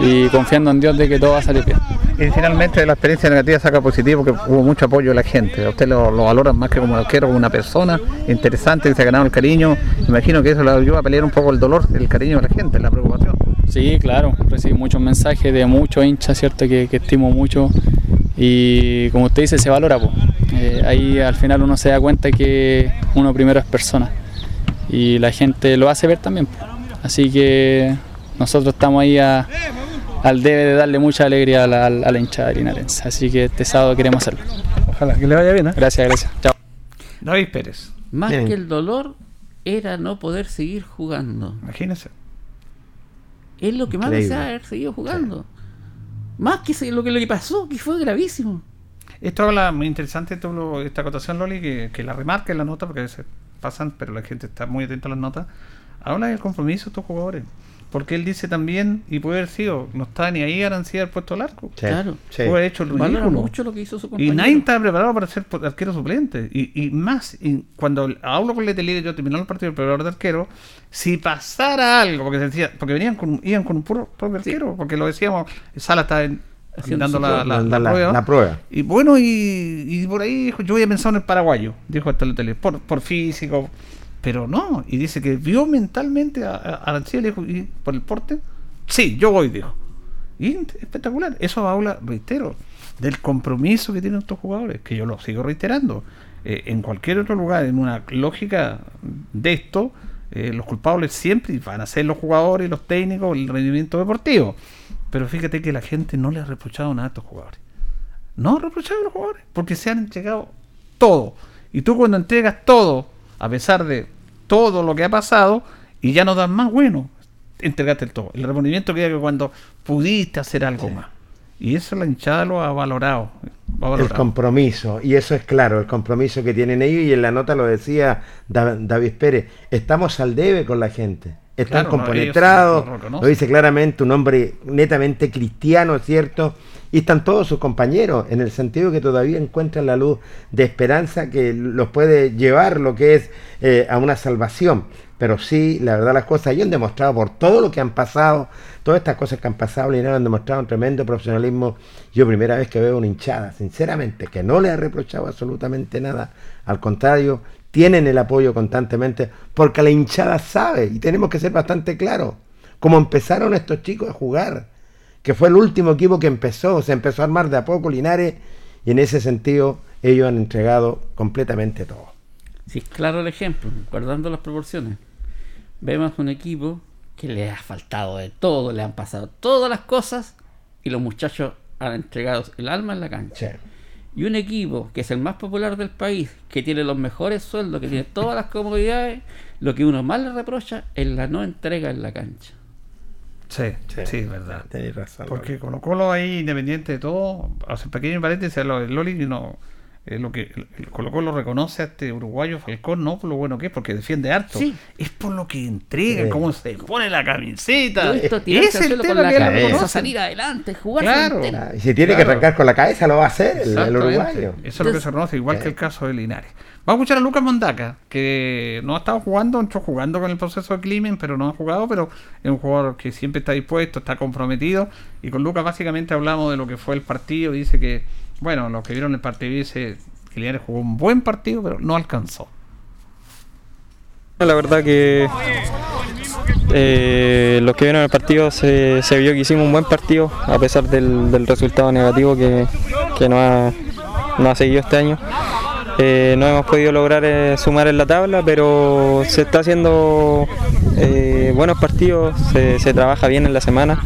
S15: y confiando en Dios de que todo va a salir bien.
S1: Y finalmente de la experiencia negativa saca positivo porque hubo mucho apoyo de la gente. Usted lo, lo valoran más que como arquero, como una persona interesante que se ha ganado el cariño. Imagino que eso le ayuda a pelear un poco el dolor, el cariño de la gente, la preocupación.
S15: Sí, claro, recibí muchos mensajes de muchos hinchas, ¿cierto? Que, que estimo mucho y como usted dice, se valora. Eh, ahí al final uno se da cuenta que uno primero es persona y la gente lo hace ver también. Así que nosotros estamos ahí a- al debe de darle mucha alegría a la, a la hinchada linarense. Así que este sábado queremos hacerlo.
S1: Ojalá que le vaya bien. ¿eh?
S15: Gracias, gracias. Chao.
S1: David Pérez.
S3: Más
S1: Bien.
S3: que el dolor era no poder seguir jugando.
S1: Imagínese.
S3: Es lo que más
S1: Increíble.
S3: desea haber seguido jugando. Más que lo que lo que pasó, que fue gravísimo.
S1: Esto habla muy interesante, esto lo- esta acotación, Loli, que, que la remarca en la nota, porque a veces pasan, pero la gente está muy atenta a las notas. Habla del compromiso de estos jugadores. Porque él dice también, y puede haber sido, no está ni ahí Arancía el puesto al arco.
S3: Sí, Claro. sí.
S1: Puede haber hecho el ridículo.
S3: mucho lo que hizo su
S1: Y
S3: compañero.
S1: nadie estaba preparado para ser arquero suplente. Y, y más, y cuando hablo con Letelier, yo terminó el partido del preparador de arquero, si pasara algo, porque se decía, porque venían con, iban con un puro propio arquero, porque lo decíamos, Sala estaba en-
S2: Haciendo
S1: dando la,
S2: prueba.
S1: la- la
S2: La-
S1: prueba.
S2: la prueba.
S1: Y bueno, y, y por ahí dijo, yo había pensado en el paraguayo, dijo hasta Letelier, por, por físico, pero no, y dice que vio mentalmente a, a ¿y por el porte? Sí, yo voy, dijo. Y espectacular. Eso habla, reitero, del compromiso que tienen estos jugadores, que yo lo sigo reiterando. Eh, en cualquier otro lugar, en una lógica de esto, eh, los culpables siempre van a ser los jugadores, los técnicos, el rendimiento deportivo. Pero fíjate que la gente no le ha reprochado nada a estos jugadores. No ha reprochado a los jugadores, porque se han entregado todo. Y tú cuando entregas todo, a pesar de todo lo que ha pasado, y ya no das más bueno, entregaste el todo. El reponimiento queda que cuando pudiste hacer algo más. Y eso la hinchada lo ha valorado. lo ha
S2: El compromiso, y eso es claro, el compromiso que tienen ellos, y en la nota lo decía Da- David Pérez, estamos al debe con la gente. están
S1: Claro,
S2: compenetrados,
S1: lo
S2: dice claramente un hombre netamente cristiano, ¿cierto? Y están todos sus compañeros, en el sentido que todavía encuentran la luz de esperanza que los puede llevar lo que es eh, a una salvación. Pero sí, la verdad las cosas, ellos han demostrado por todo lo que han pasado, todas estas cosas que han pasado, Linares han demostrado un tremendo profesionalismo. Yo primera vez que veo una hinchada, sinceramente, que no le ha reprochado absolutamente nada. Al contrario, tienen el apoyo constantemente, porque la hinchada sabe, y tenemos que ser bastante claros, cómo empezaron estos chicos a jugar, que fue el último equipo que empezó, se empezó a armar de a poco Linares, y en ese sentido ellos han entregado completamente todo.
S3: Sí, claro el ejemplo, guardando las proporciones. Vemos un equipo que le ha faltado de todo, le han pasado todas las cosas y los muchachos han entregado el alma en la cancha. Y un equipo que es el más popular del país, que tiene los mejores sueldos, que tiene todas las comodidades, lo que uno más le reprocha es la no entrega en la cancha.
S1: Sí, sí, es verdad.
S2: Tenéis razón.
S1: Porque Colo Colo ahí, independiente de todo, hace pequeño paréntesis, lo de Loli no, eh, lo que el Colo Colo reconoce a este uruguayo Falcón, no por lo bueno que es, porque defiende harto,
S3: Sí.
S1: es por lo que entrega,
S3: Sí.
S1: cómo se pone la camiseta.
S3: Al
S1: es el tema
S3: con la
S1: que
S3: cabeza, salir adelante, jugar
S1: Claro.
S2: Y si tiene que arrancar con la cabeza, lo va a hacer el, el uruguayo.
S1: Eso es lo que se reconoce, igual que el caso de Linares. Vamos a escuchar a Lucas Mondaca, que no ha estado jugando, entró jugando con el proceso de Climen, pero no ha jugado, pero es un jugador que siempre está dispuesto, está comprometido. Y con Lucas básicamente hablamos de lo que fue el partido. Dice que, bueno, los que vieron el partido dice que Linares jugó un buen partido, pero no alcanzó.
S16: La verdad que eh, los que vieron el partido se, vio que hicimos un buen partido a pesar del, resultado negativo que, nos, ha, nos ha seguido este año. Eh, no hemos podido lograr eh, sumar en la tabla, pero se está haciendo eh, buenos partidos, se, se trabaja bien en la semana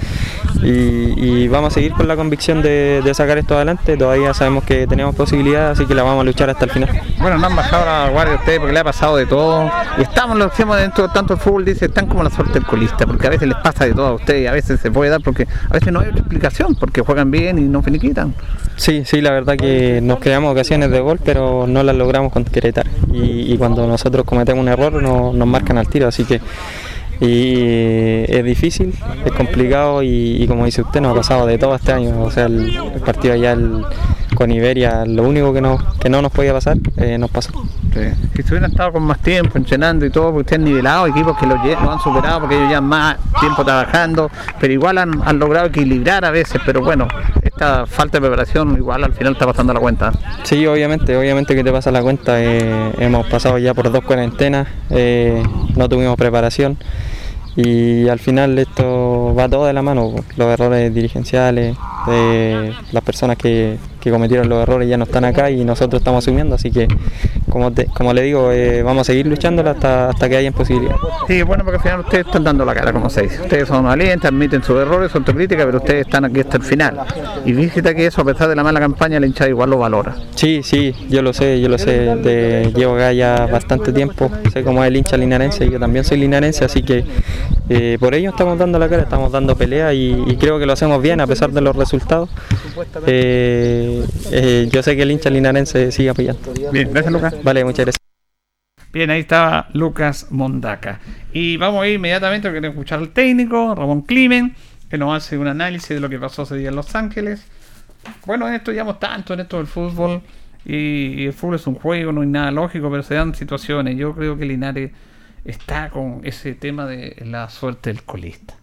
S16: y, y vamos a seguir con la convicción de, de sacar esto adelante. Todavía sabemos que tenemos posibilidades, así que la vamos a luchar hasta el final.
S1: Bueno, no han bajado la guardia ustedes porque le ha pasado de todo. Y estamos, lo decimos dentro de tanto el fútbol, dice, están como la suerte del colista, porque a veces les pasa de todo a ustedes y a veces se puede dar porque a veces no hay otra explicación, porque juegan bien y no finiquitan.
S16: Sí, sí, la verdad que nos creamos ocasiones de gol, pero no las logramos concretar. Y, y cuando nosotros cometemos un error no- nos marcan al tiro, así que y es difícil, es complicado y, como dice usted, nos ha pasado de todo este año. O sea, el, partido allá con Iberia, lo único que no, que no nos podía pasar, eh, nos pasó.
S1: Sí. Si hubieran estado con más tiempo entrenando y todo, porque ustedes han nivelado equipos que lo, han superado porque ellos ya más tiempo trabajando, pero igual han, han logrado equilibrar a veces, pero bueno, falta de preparación igual al final está pasando la cuenta.
S16: Sí, obviamente, obviamente que te pasa la cuenta. eh, hemos pasado ya por dos cuarentenas, eh, no tuvimos preparación y al final esto va todo de la mano. Los errores dirigenciales, de las personas que, que cometieron los errores ya no están acá y nosotros estamos asumiendo, así que como, te- como le digo, eh, vamos a seguir luchando hasta, hasta que hayan posibilidades.
S1: Sí, bueno, porque al final ustedes están dando la cara, como se dice. Ustedes son valientes, admiten sus errores, son autocríticas, pero ustedes están aquí hasta el final. Y fíjate que eso, a pesar de la mala campaña, la hinchada igual lo valora.
S16: Sí, sí, yo lo sé, yo lo sé, de- llevo acá ya bastante tiempo, sé cómo es el hincha linarense, y yo también soy linarense, así que eh, por ello estamos dando la cara, estamos dando pelea y, y creo que lo hacemos bien a pesar de los resultados. Eh, yo sé que el hincha linarense sigue apoyando.
S1: Bien, gracias Lucas.
S16: Vale, muchas gracias.
S1: Bien, ahí estaba Lucas Mondaca. Y vamos a ir inmediatamente, queremos escuchar al técnico, Ramón Climen, que nos hace un análisis de lo que pasó ese día en Los Ángeles. Bueno, en esto llevamos tanto, en esto del fútbol, y, y el fútbol es un juego, no hay nada lógico, pero se dan situaciones. Yo creo que Linares está con ese tema de la suerte del colista.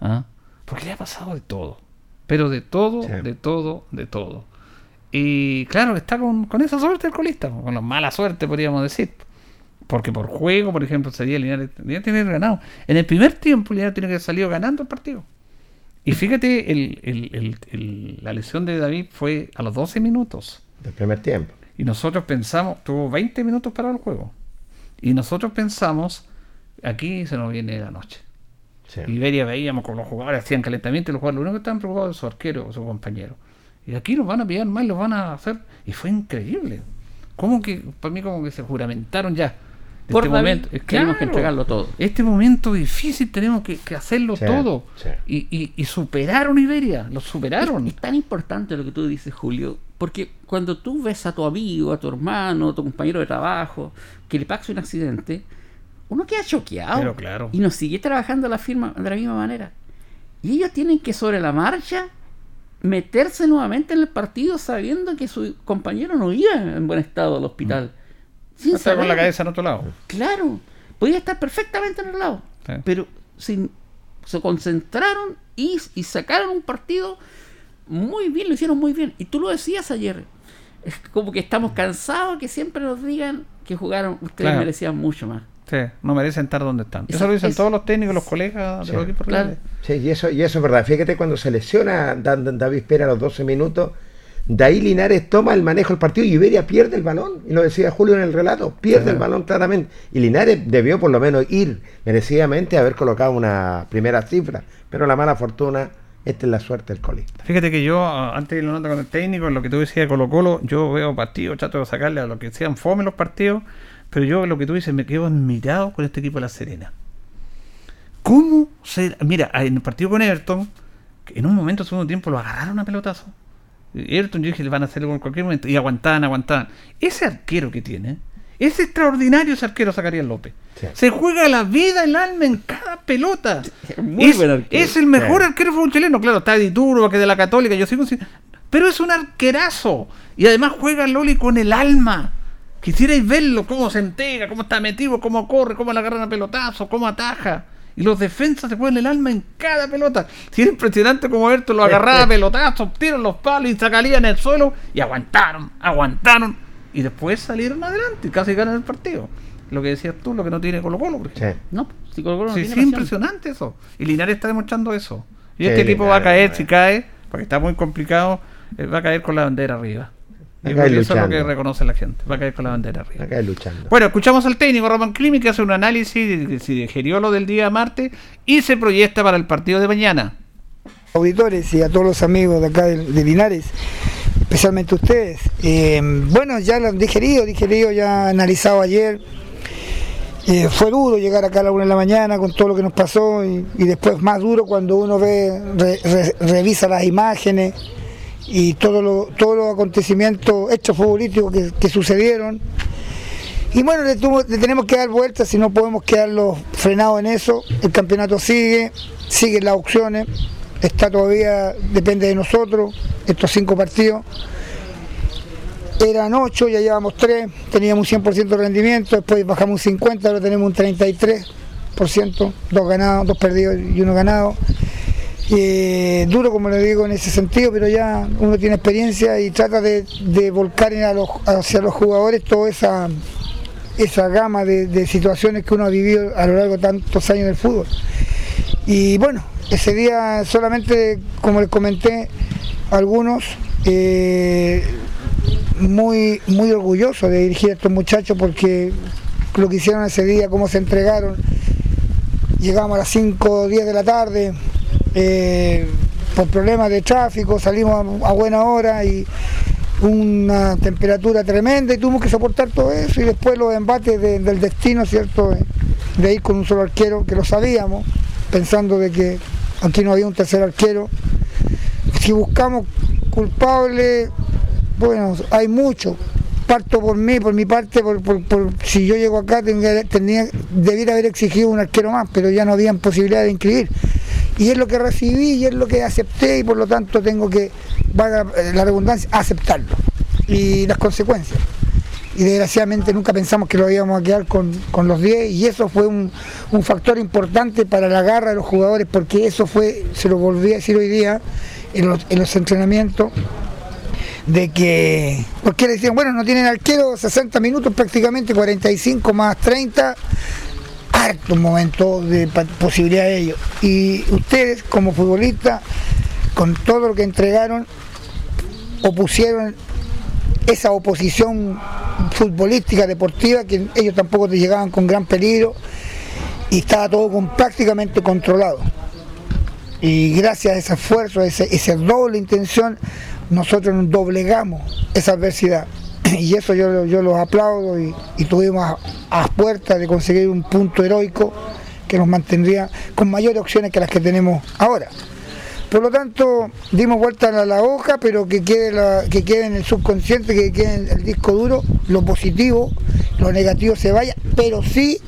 S1: ¿ah? Porque le ha pasado de todo. Pero de todo, de todo, de todo. Y claro, está con, con esa suerte del colista, con la mala suerte podríamos decir. Porque por juego, por ejemplo, sería Linares, Linares tiene que haber ganado. En el primer tiempo Linares tiene que haber salido ganando el partido. Y fíjate, el- el- el- el- la lesión de David fue a los 12 minutos.
S2: Del primer tiempo.
S1: Y nosotros pensamos, tuvo 20 minutos para el juego. Y nosotros pensamos, aquí se nos viene la noche. Iberia veíamos con los jugadores hacían calentamiento y los jugadores lo único que estaban preocupados de su arquero o su compañero. Y aquí nos van a pillar mal, los van a hacer. Y fue increíble. Como que, para mí, como que se juramentaron ya.
S3: Por
S1: este
S3: David,
S1: momento, eh,
S3: tenemos que entregarlo todo.
S1: Este momento difícil tenemos que, que hacerlo
S3: Sí,
S1: todo.
S3: sí.
S1: Y, y, y superaron Iberia, lo superaron.
S3: Es, es tan importante lo que tú dices, Julio, porque cuando tú ves a tu amigo, a tu hermano, a tu compañero de trabajo, que le pasa un accidente, uno queda choqueado.
S1: Pero claro.
S3: Y nos sigue trabajando la firma de la misma manera. Y ellos tienen que sobre la marcha meterse nuevamente en el partido sabiendo que su compañero no iba en buen estado al hospital. Sin
S1: Está con la cabeza en otro lado.
S3: Claro, podía estar perfectamente en el lado.
S1: Sí.
S3: Pero sin- se concentraron y, y sacaron un partido muy bien, lo hicieron muy bien. Y tú lo decías ayer. Es como que estamos cansados que siempre nos digan que jugaron, ustedes
S1: Claro.
S3: merecían mucho más.
S1: Sí, no merecen estar donde están. Eso,
S3: Eso-
S1: lo dicen todos los técnicos, los colegas de los equipos
S3: Claro.
S2: Sí, y eso, y eso es verdad. Fíjate cuando se lesiona Dan- Dan- David Pera a los 12 minutos, de ahí Linares toma el manejo del partido y Iberia pierde el balón. Y lo decía Julio en el relato, pierde el balón claramente. Y Linares debió por lo menos ir merecidamente a haber colocado una primera cifra. Pero la mala fortuna, esta es la suerte del colista.
S1: Fíjate que yo, antes de la nota con el técnico, en lo que tú decías de Colo Colo, yo veo partidos, trato de sacarle a lo que sean fome los partidos, pero yo lo que tú dices, me quedo admirado con este equipo de La Serena. ¿Cómo se... Mira, en el partido con Everton, en un momento, segundo tiempo, lo agarraron a pelotazo. Y Everton, yo dije, le van a hacer en cualquier momento. Y aguantaban, aguantaban. Ese arquero que tiene, es extraordinario ese arquero Zacarías López. Se juega la vida, el alma en cada pelota.
S3: Muy
S1: es,
S3: buen arquero.
S1: es el mejor
S3: Sí.
S1: arquero fútbol chileno. Claro, está Di Turbo, que de la Católica, yo sigo Pero es un arquerazo. Y además juega Loli con el alma. Quisierais verlo, cómo se entrega, cómo está metido, cómo corre, cómo le agarran a pelotazo, cómo ataja. Y los defensas se juegan el alma en cada pelota. Si era impresionante como Berto lo agarraba a pelotazos, tiran los palos y sacarían en el suelo y aguantaron, aguantaron. Y después salieron adelante y casi ganan el partido. Lo que decías tú, lo que no tiene Colo Colo. ejemplo.
S3: No, si Colo Colo no
S1: Sí,
S3: tiene
S1: sí,
S3: pasión.
S1: impresionante eso. Y Linares está demostrando eso. Y
S2: Sí,
S1: este equipo va a caer, si cae, porque está muy complicado, eh, va a caer con la bandera arriba.
S2: Va a
S1: Y
S2: caer
S1: eso es lo que reconoce la gente. Va a caer con la bandera arriba.
S2: Acá luchando.
S1: Bueno, escuchamos al técnico Roman Climi que hace un análisis de si digerió lo del día martes y se proyecta para el partido de mañana.
S17: auditores y a todos los amigos de acá de, de Linares, especialmente ustedes. Eh, bueno, ya lo han digerido, digerido, ya analizado ayer. Eh, fue duro llegar acá a la una de la mañana con todo lo que nos pasó y, y después más duro cuando uno ve, re- re- revisa las imágenes y todo lo- todos los acontecimientos, hechos futbolísticos que, que sucedieron. Y bueno, le tenemos que dar vueltas si no podemos quedarlos frenados en eso. El campeonato sigue, siguen las opciones, está todavía, depende de nosotros, estos cinco partidos. Eran ocho, ya llevamos tres, teníamos un 100% de rendimiento, después bajamos un 50, ahora tenemos un 33%, dos ganados, dos perdidos y uno ganado. Duro como le digo en ese sentido, pero ya uno tiene experiencia y trata de, de volcar a los- hacia los jugadores toda esa, esa gama de, de situaciones que uno ha vivido a lo largo de tantos años del fútbol. Y bueno, ese día solamente, como les comenté, algunos eh, muy, muy orgullosos de dirigir a estos muchachos porque lo que hicieron ese día, cómo se entregaron. Llegamos a las 5 o 10 de la tarde, eh, por problemas de tráfico, salimos a, buena hora y una temperatura tremenda y tuvimos que soportar todo eso y después los embates de- del destino, ¿cierto? De, de ir con un solo arquero, que lo sabíamos, pensando de que aquí no había un tercer arquero. Si buscamos culpables, bueno, hay mucho. Parto por mí, por mi parte, por, si yo llego acá tenía, debiera haber exigido un arquero más, pero ya no había posibilidad de inscribir. Y es lo que recibí y es lo que acepté y por lo tanto tengo que, valga eh, la redundancia, aceptarlo. Y las consecuencias. Y desgraciadamente nunca pensamos que lo íbamos a quedar con, con los 10 y eso fue un, factor importante para la garra de los jugadores porque eso fue, se lo volví a decir hoy día en los entrenamientos, de que, porque le decían, bueno, no tienen arquero 60 minutos prácticamente, 45 más 30, harto un momento de posibilidad de ello. Y ustedes como futbolistas, con todo lo que entregaron, opusieron esa oposición futbolística, deportiva, que ellos tampoco te llegaban con gran peligro y estaba todo con, prácticamente controlado. Y gracias a ese esfuerzo, a esa doble intención, nosotros nos doblegamos esa adversidad. *clears throat* Y eso yo, yo los aplaudo y, tuvimos a, a puerta de conseguir un punto heroico que nos mantendría con mayores opciones que las que tenemos ahora. Por lo tanto, dimos vuelta a la, hoja, pero que quede, que quede en el subconsciente, que quede en el disco duro, lo positivo, lo negativo se vaya, pero sí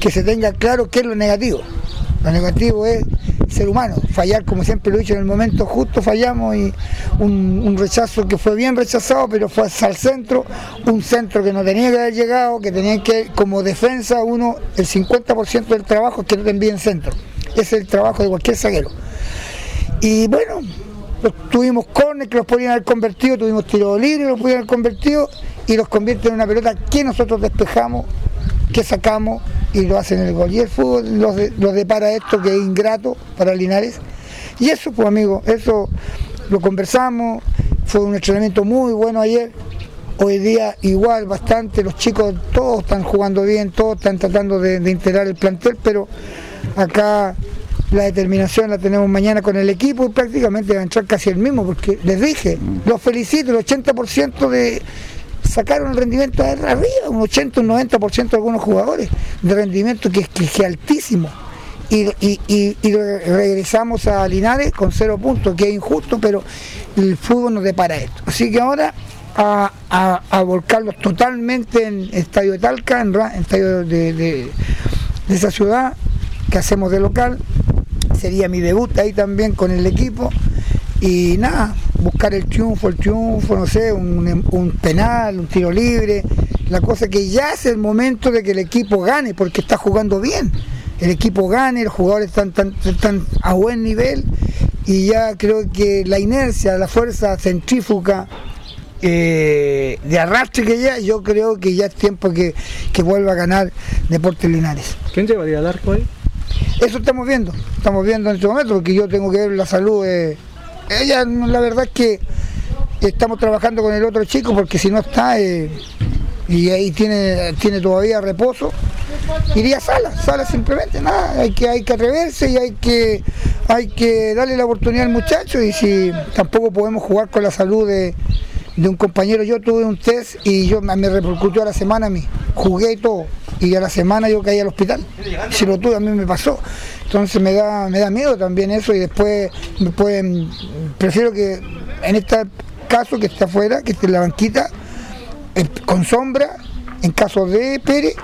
S17: que se tenga claro qué es lo negativo. Lo negativo es ser humano, fallar como siempre lo he dicho en el momento justo fallamos y un, rechazo que fue bien rechazado pero fue al centro, un centro que no tenía que haber llegado, que tenía que como defensa uno el 50% del trabajo es que no te envíen centro, es el trabajo de cualquier zaguero. Y bueno, tuvimos córner que los podían haber convertido, tuvimos tiros libres los podían haber convertido y los convierte en una pelota que nosotros despejamos, que sacamos y lo hacen en el gol. Y el fútbol los, los depara esto que es ingrato para Linares. Y eso, pues amigo, eso lo conversamos, fue un entrenamiento muy bueno ayer. Hoy día igual, bastante, los chicos todos están jugando bien, todos están tratando de, de integrar el plantel, pero acá la determinación la tenemos mañana con el equipo y prácticamente va a entrar casi el mismo, porque les dije, los felicito, el 80% de sacaron el rendimiento de arriba, un 80, un 90% de algunos jugadores, de rendimiento que, que, que es altísimo. Y, y, y, regresamos a Linares con cero puntos, que es injusto, pero el fútbol nos depara esto. Así que ahora a, a, a volcarlos totalmente en Estadio de Talca, en, en Estadio de, de esa ciudad que hacemos de local, sería mi debut ahí también con el equipo y nada, buscar el triunfo, el triunfo, no sé, un, un, penal, un tiro libre, la cosa que ya es el momento de que el equipo gane porque está jugando bien, el equipo gane, los jugadores están, están, están a buen nivel y ya creo que la inercia, la fuerza centrífuga eh, de arrastre que ya, yo creo que ya es tiempo que, que vuelva a ganar Deportes Linares.
S18: ¿Quién llevaría al arco ahí?
S17: Eso estamos viendo, estamos viendo en este momento, porque yo tengo que ver la salud. Eh, ella, la verdad es que estamos trabajando con el otro chico, porque si no está eh, y ahí tiene, tiene todavía reposo, iría a sala, sala simplemente, nada, hay que, hay que atreverse y hay que, hay que darle la oportunidad al muchacho y si tampoco podemos jugar con la salud de, de un compañero, yo tuve un test y yo me repercutió a la semana a mí, jugué y todo, y a la semana yo caí al hospital. Si lo tuve, a mí me pasó. Entonces me da, me da miedo también eso y después me pueden, prefiero que en este caso que esté afuera, que esté en la banquita, eh, con sombra, en caso de Pérez,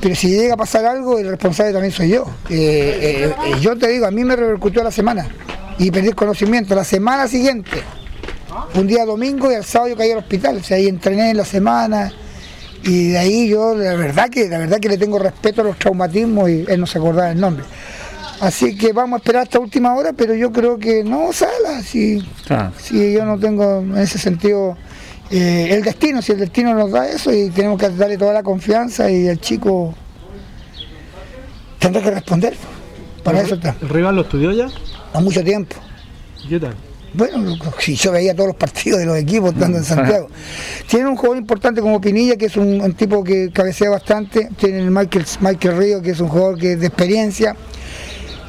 S17: pero si llega a pasar algo, el responsable también soy yo. Eh, eh, yo te digo, a mí me repercutió a la semana y perdí el conocimiento. La semana siguiente, un día domingo y al sábado yo caí al hospital, o sea, ahí entrené en la semana y de ahí yo la verdad que la verdad que le tengo respeto a los traumatismos y él no se acordaba el nombre. Así que vamos a esperar hasta última hora, pero yo creo que no sala, si, ah. si yo no tengo en ese sentido eh, el destino, si el destino nos da eso y tenemos que darle toda la confianza y el chico tendrá que responder. Para eso está.
S18: ¿El rival lo estudió ya?
S17: A mucho tiempo.
S18: ¿Qué tal?
S17: Bueno, si yo veía todos los partidos de los equipos estando en Santiago. Tiene un jugador importante como Pinilla, que es un, un tipo que cabecea bastante. Tiene el Michael, Michael Río, que es un jugador que es de experiencia,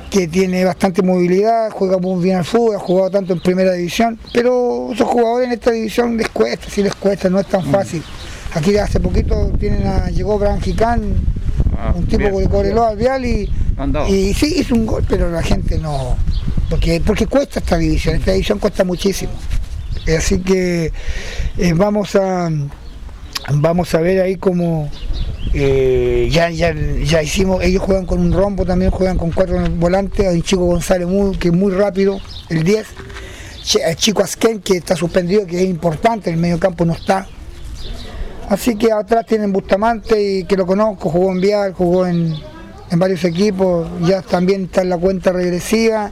S17: que tiene bastante movilidad, juega muy bien al fútbol, ha jugado tanto en primera división. Pero esos jugadores en esta división les cuesta, sí les cuesta, no es tan fácil. Aquí hace poquito tienen a, llegó Gran Jicán, ah, un tipo bien, que correló al vial y, y sí hizo un gol, pero la gente no porque, porque cuesta esta división, esta división cuesta muchísimo. Así que eh, vamos a vamos a ver ahí como eh, ya, ya, ya hicimos, ellos juegan con un rombo, también juegan con cuatro volantes, hay un chico González muy, que es muy rápido, el 10, el chico Asken que está suspendido, que es importante, el medio campo no está. Así que atrás tienen Bustamante y que lo conozco, jugó en Vial, jugó en, en varios equipos, ya también está en la cuenta regresiva.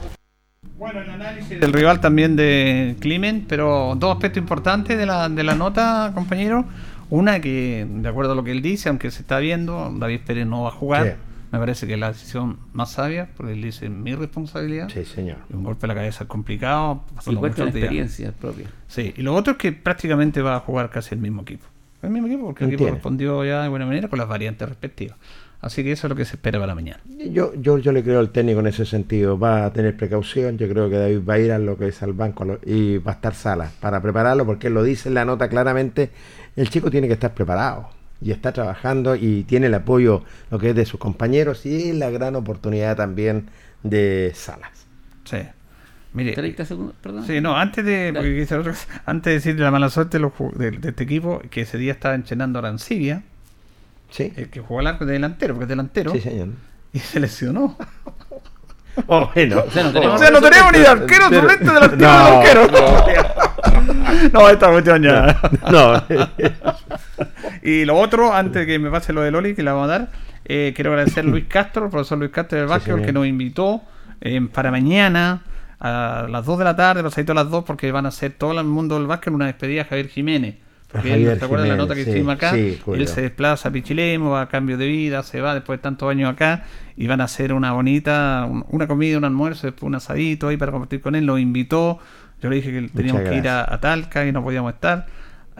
S1: Bueno, el análisis del rival también de Climen, pero dos aspectos importantes de la, de la nota, compañero. Una que, de acuerdo a lo que él dice, aunque se está viendo, David Pérez no va a jugar. Sí. Me parece que es la decisión más sabia, porque él dice mi responsabilidad.
S2: Sí, señor.
S1: Un golpe a la cabeza es complicado.
S3: Igual que la experiencia propia.
S1: Sí, y lo otro es que prácticamente va a jugar casi el mismo equipo. El mismo equipo, porque el equipo respondió ya de buena manera con las variantes respectivas. Así que eso es lo que se espera para mañana.
S2: Yo, yo, yo le creo al técnico en ese sentido. Va a tener precaución. Yo creo que David va a ir a lo que es al banco y va a estar sala para prepararlo, porque él lo dice en la nota claramente. El chico tiene que estar preparado y está trabajando y tiene el apoyo, lo que es de sus compañeros y la gran oportunidad también de Salas.
S1: Sí. Mire, Perdón. Sí, no, antes de, otro, antes de decir la mala suerte de, de, de, este equipo, que ese día estaba enchenando a Arancibia
S2: Sí.
S1: El que jugó al arco de delantero, porque es delantero.
S2: Sí, señor.
S1: Y se lesionó. *laughs*
S2: Oh, bueno.
S1: O sea, no tenemos,
S2: O sea, no tenemos ni
S1: arquero
S2: Pero-
S1: suplente del arquero
S2: No,
S1: del *laughs* arquero. No, esta cuestión ya.
S2: No. *laughs*
S1: y lo otro, antes de que me pase lo de Loli, que le vamos a dar, eh, quiero agradecer a Luis Castro, el profesor Luis Castro del básquetbol,
S2: señor.
S1: que nos invitó eh, para mañana a las 2 de la tarde, pasadito a las 2, porque van a hacer todo el mundo del básquet una despedida a Javier Jiménez. Porque él, ¿te acuerdas de la
S2: Jiménez,
S1: nota que
S2: sí,
S1: hicimos acá?
S2: sí,
S1: él se desplaza a Pichilemu, va a cambio de vida, se va después de tantos años acá y van a hacer una bonita, un- una comida, un almuerzo, después un asadito ahí para compartir con él. Lo invitó. Yo le dije que teníamos que ir a, a Talca y no podíamos estar.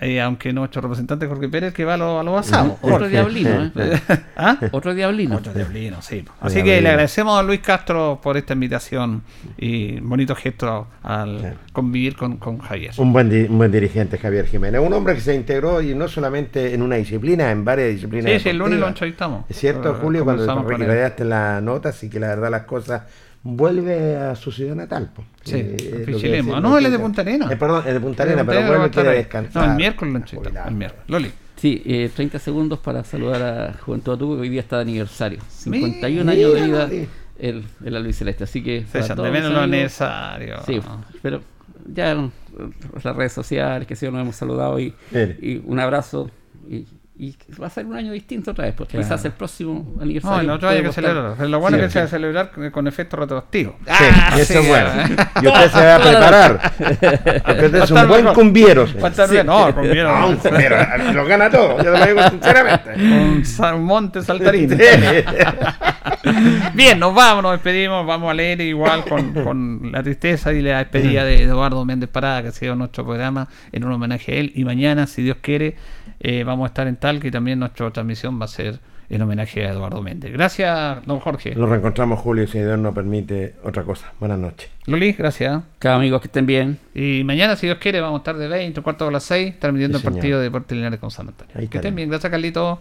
S1: Eh, aunque nuestro representante Jorge Pérez que va a los a los asados.
S3: Otro diablino, ¿eh? *laughs*
S1: ¿Ah?
S3: Otro diablino.
S1: Otro diablino, sí. Así
S2: Diablino.
S1: que le agradecemos a Luis Castro por esta invitación y bonito gesto al convivir con, con Javier.
S2: Un buen, di- un buen dirigente, Javier Jiménez. Un hombre que se integró y no solamente en una disciplina, en varias disciplinas.
S1: Sí, sí, el lunes lo entrevistamos.
S2: Es cierto, Julio, cuando radiaste la nota, así que la verdad las cosas vuelve a su ciudad natal. po.
S1: Sí,
S2: Eh, decimos,
S1: Ah, no, él es de Punta Arenas.
S2: Eh, perdón, es de Punta
S1: De Punta
S2: pero vuelve quiere descansar.
S1: No, el miércoles lo entrevistamos, el miércoles. Loli.
S3: Sí, eh, 30 segundos para saludar a Juventud Atubo, que hoy día está de aniversario. 51
S1: Mira,
S3: años de vida el, el albiceleste. Así que. todos
S1: de menos lo necesario.
S3: Sí, pero ya en las redes sociales, que sí, nos hemos saludado y, y un abrazo. Y, y va a ser un año distinto otra vez, porque
S1: Claro.
S3: quizás el próximo
S1: No,
S3: aniversario.
S1: el otro hay que celebrar. Lo bueno
S3: Sí,
S1: es que se va a
S3: sí.
S1: celebrar con- efecto retroactivo.
S2: Sí, eso es bueno. Y usted se va a *laughs* preparar. Usted es un buen cumbiero.
S1: Va a estar bien. No, cumbiero.
S2: Ah, un cumbiero. Lo gana todo. Yo te lo digo sinceramente.
S1: Un, monte saltarín.
S2: Sí. *laughs*
S1: Bien, nos vamos, nos despedimos. Vamos a leer igual con, con la tristeza y la despedida de Eduardo Méndez Parada, que ha sido nuestro programa en un homenaje a él. Y mañana, si Dios quiere, eh, vamos a estar en Talca y también nuestra transmisión va a ser en homenaje a Eduardo Méndez. Gracias, don Jorge.
S2: Nos reencontramos, Julio, si Dios nos permite otra cosa. Buenas noches.
S1: Loli, gracias.
S3: Cada amigos que estén bien.
S1: Y mañana, si Dios quiere, vamos a estar de 20, cuarto a las 6, transmitiendo
S2: Sí,
S1: el partido de Deportes Linares con San Antonio.
S2: Ahí
S1: que estén bien, gracias, Carlito.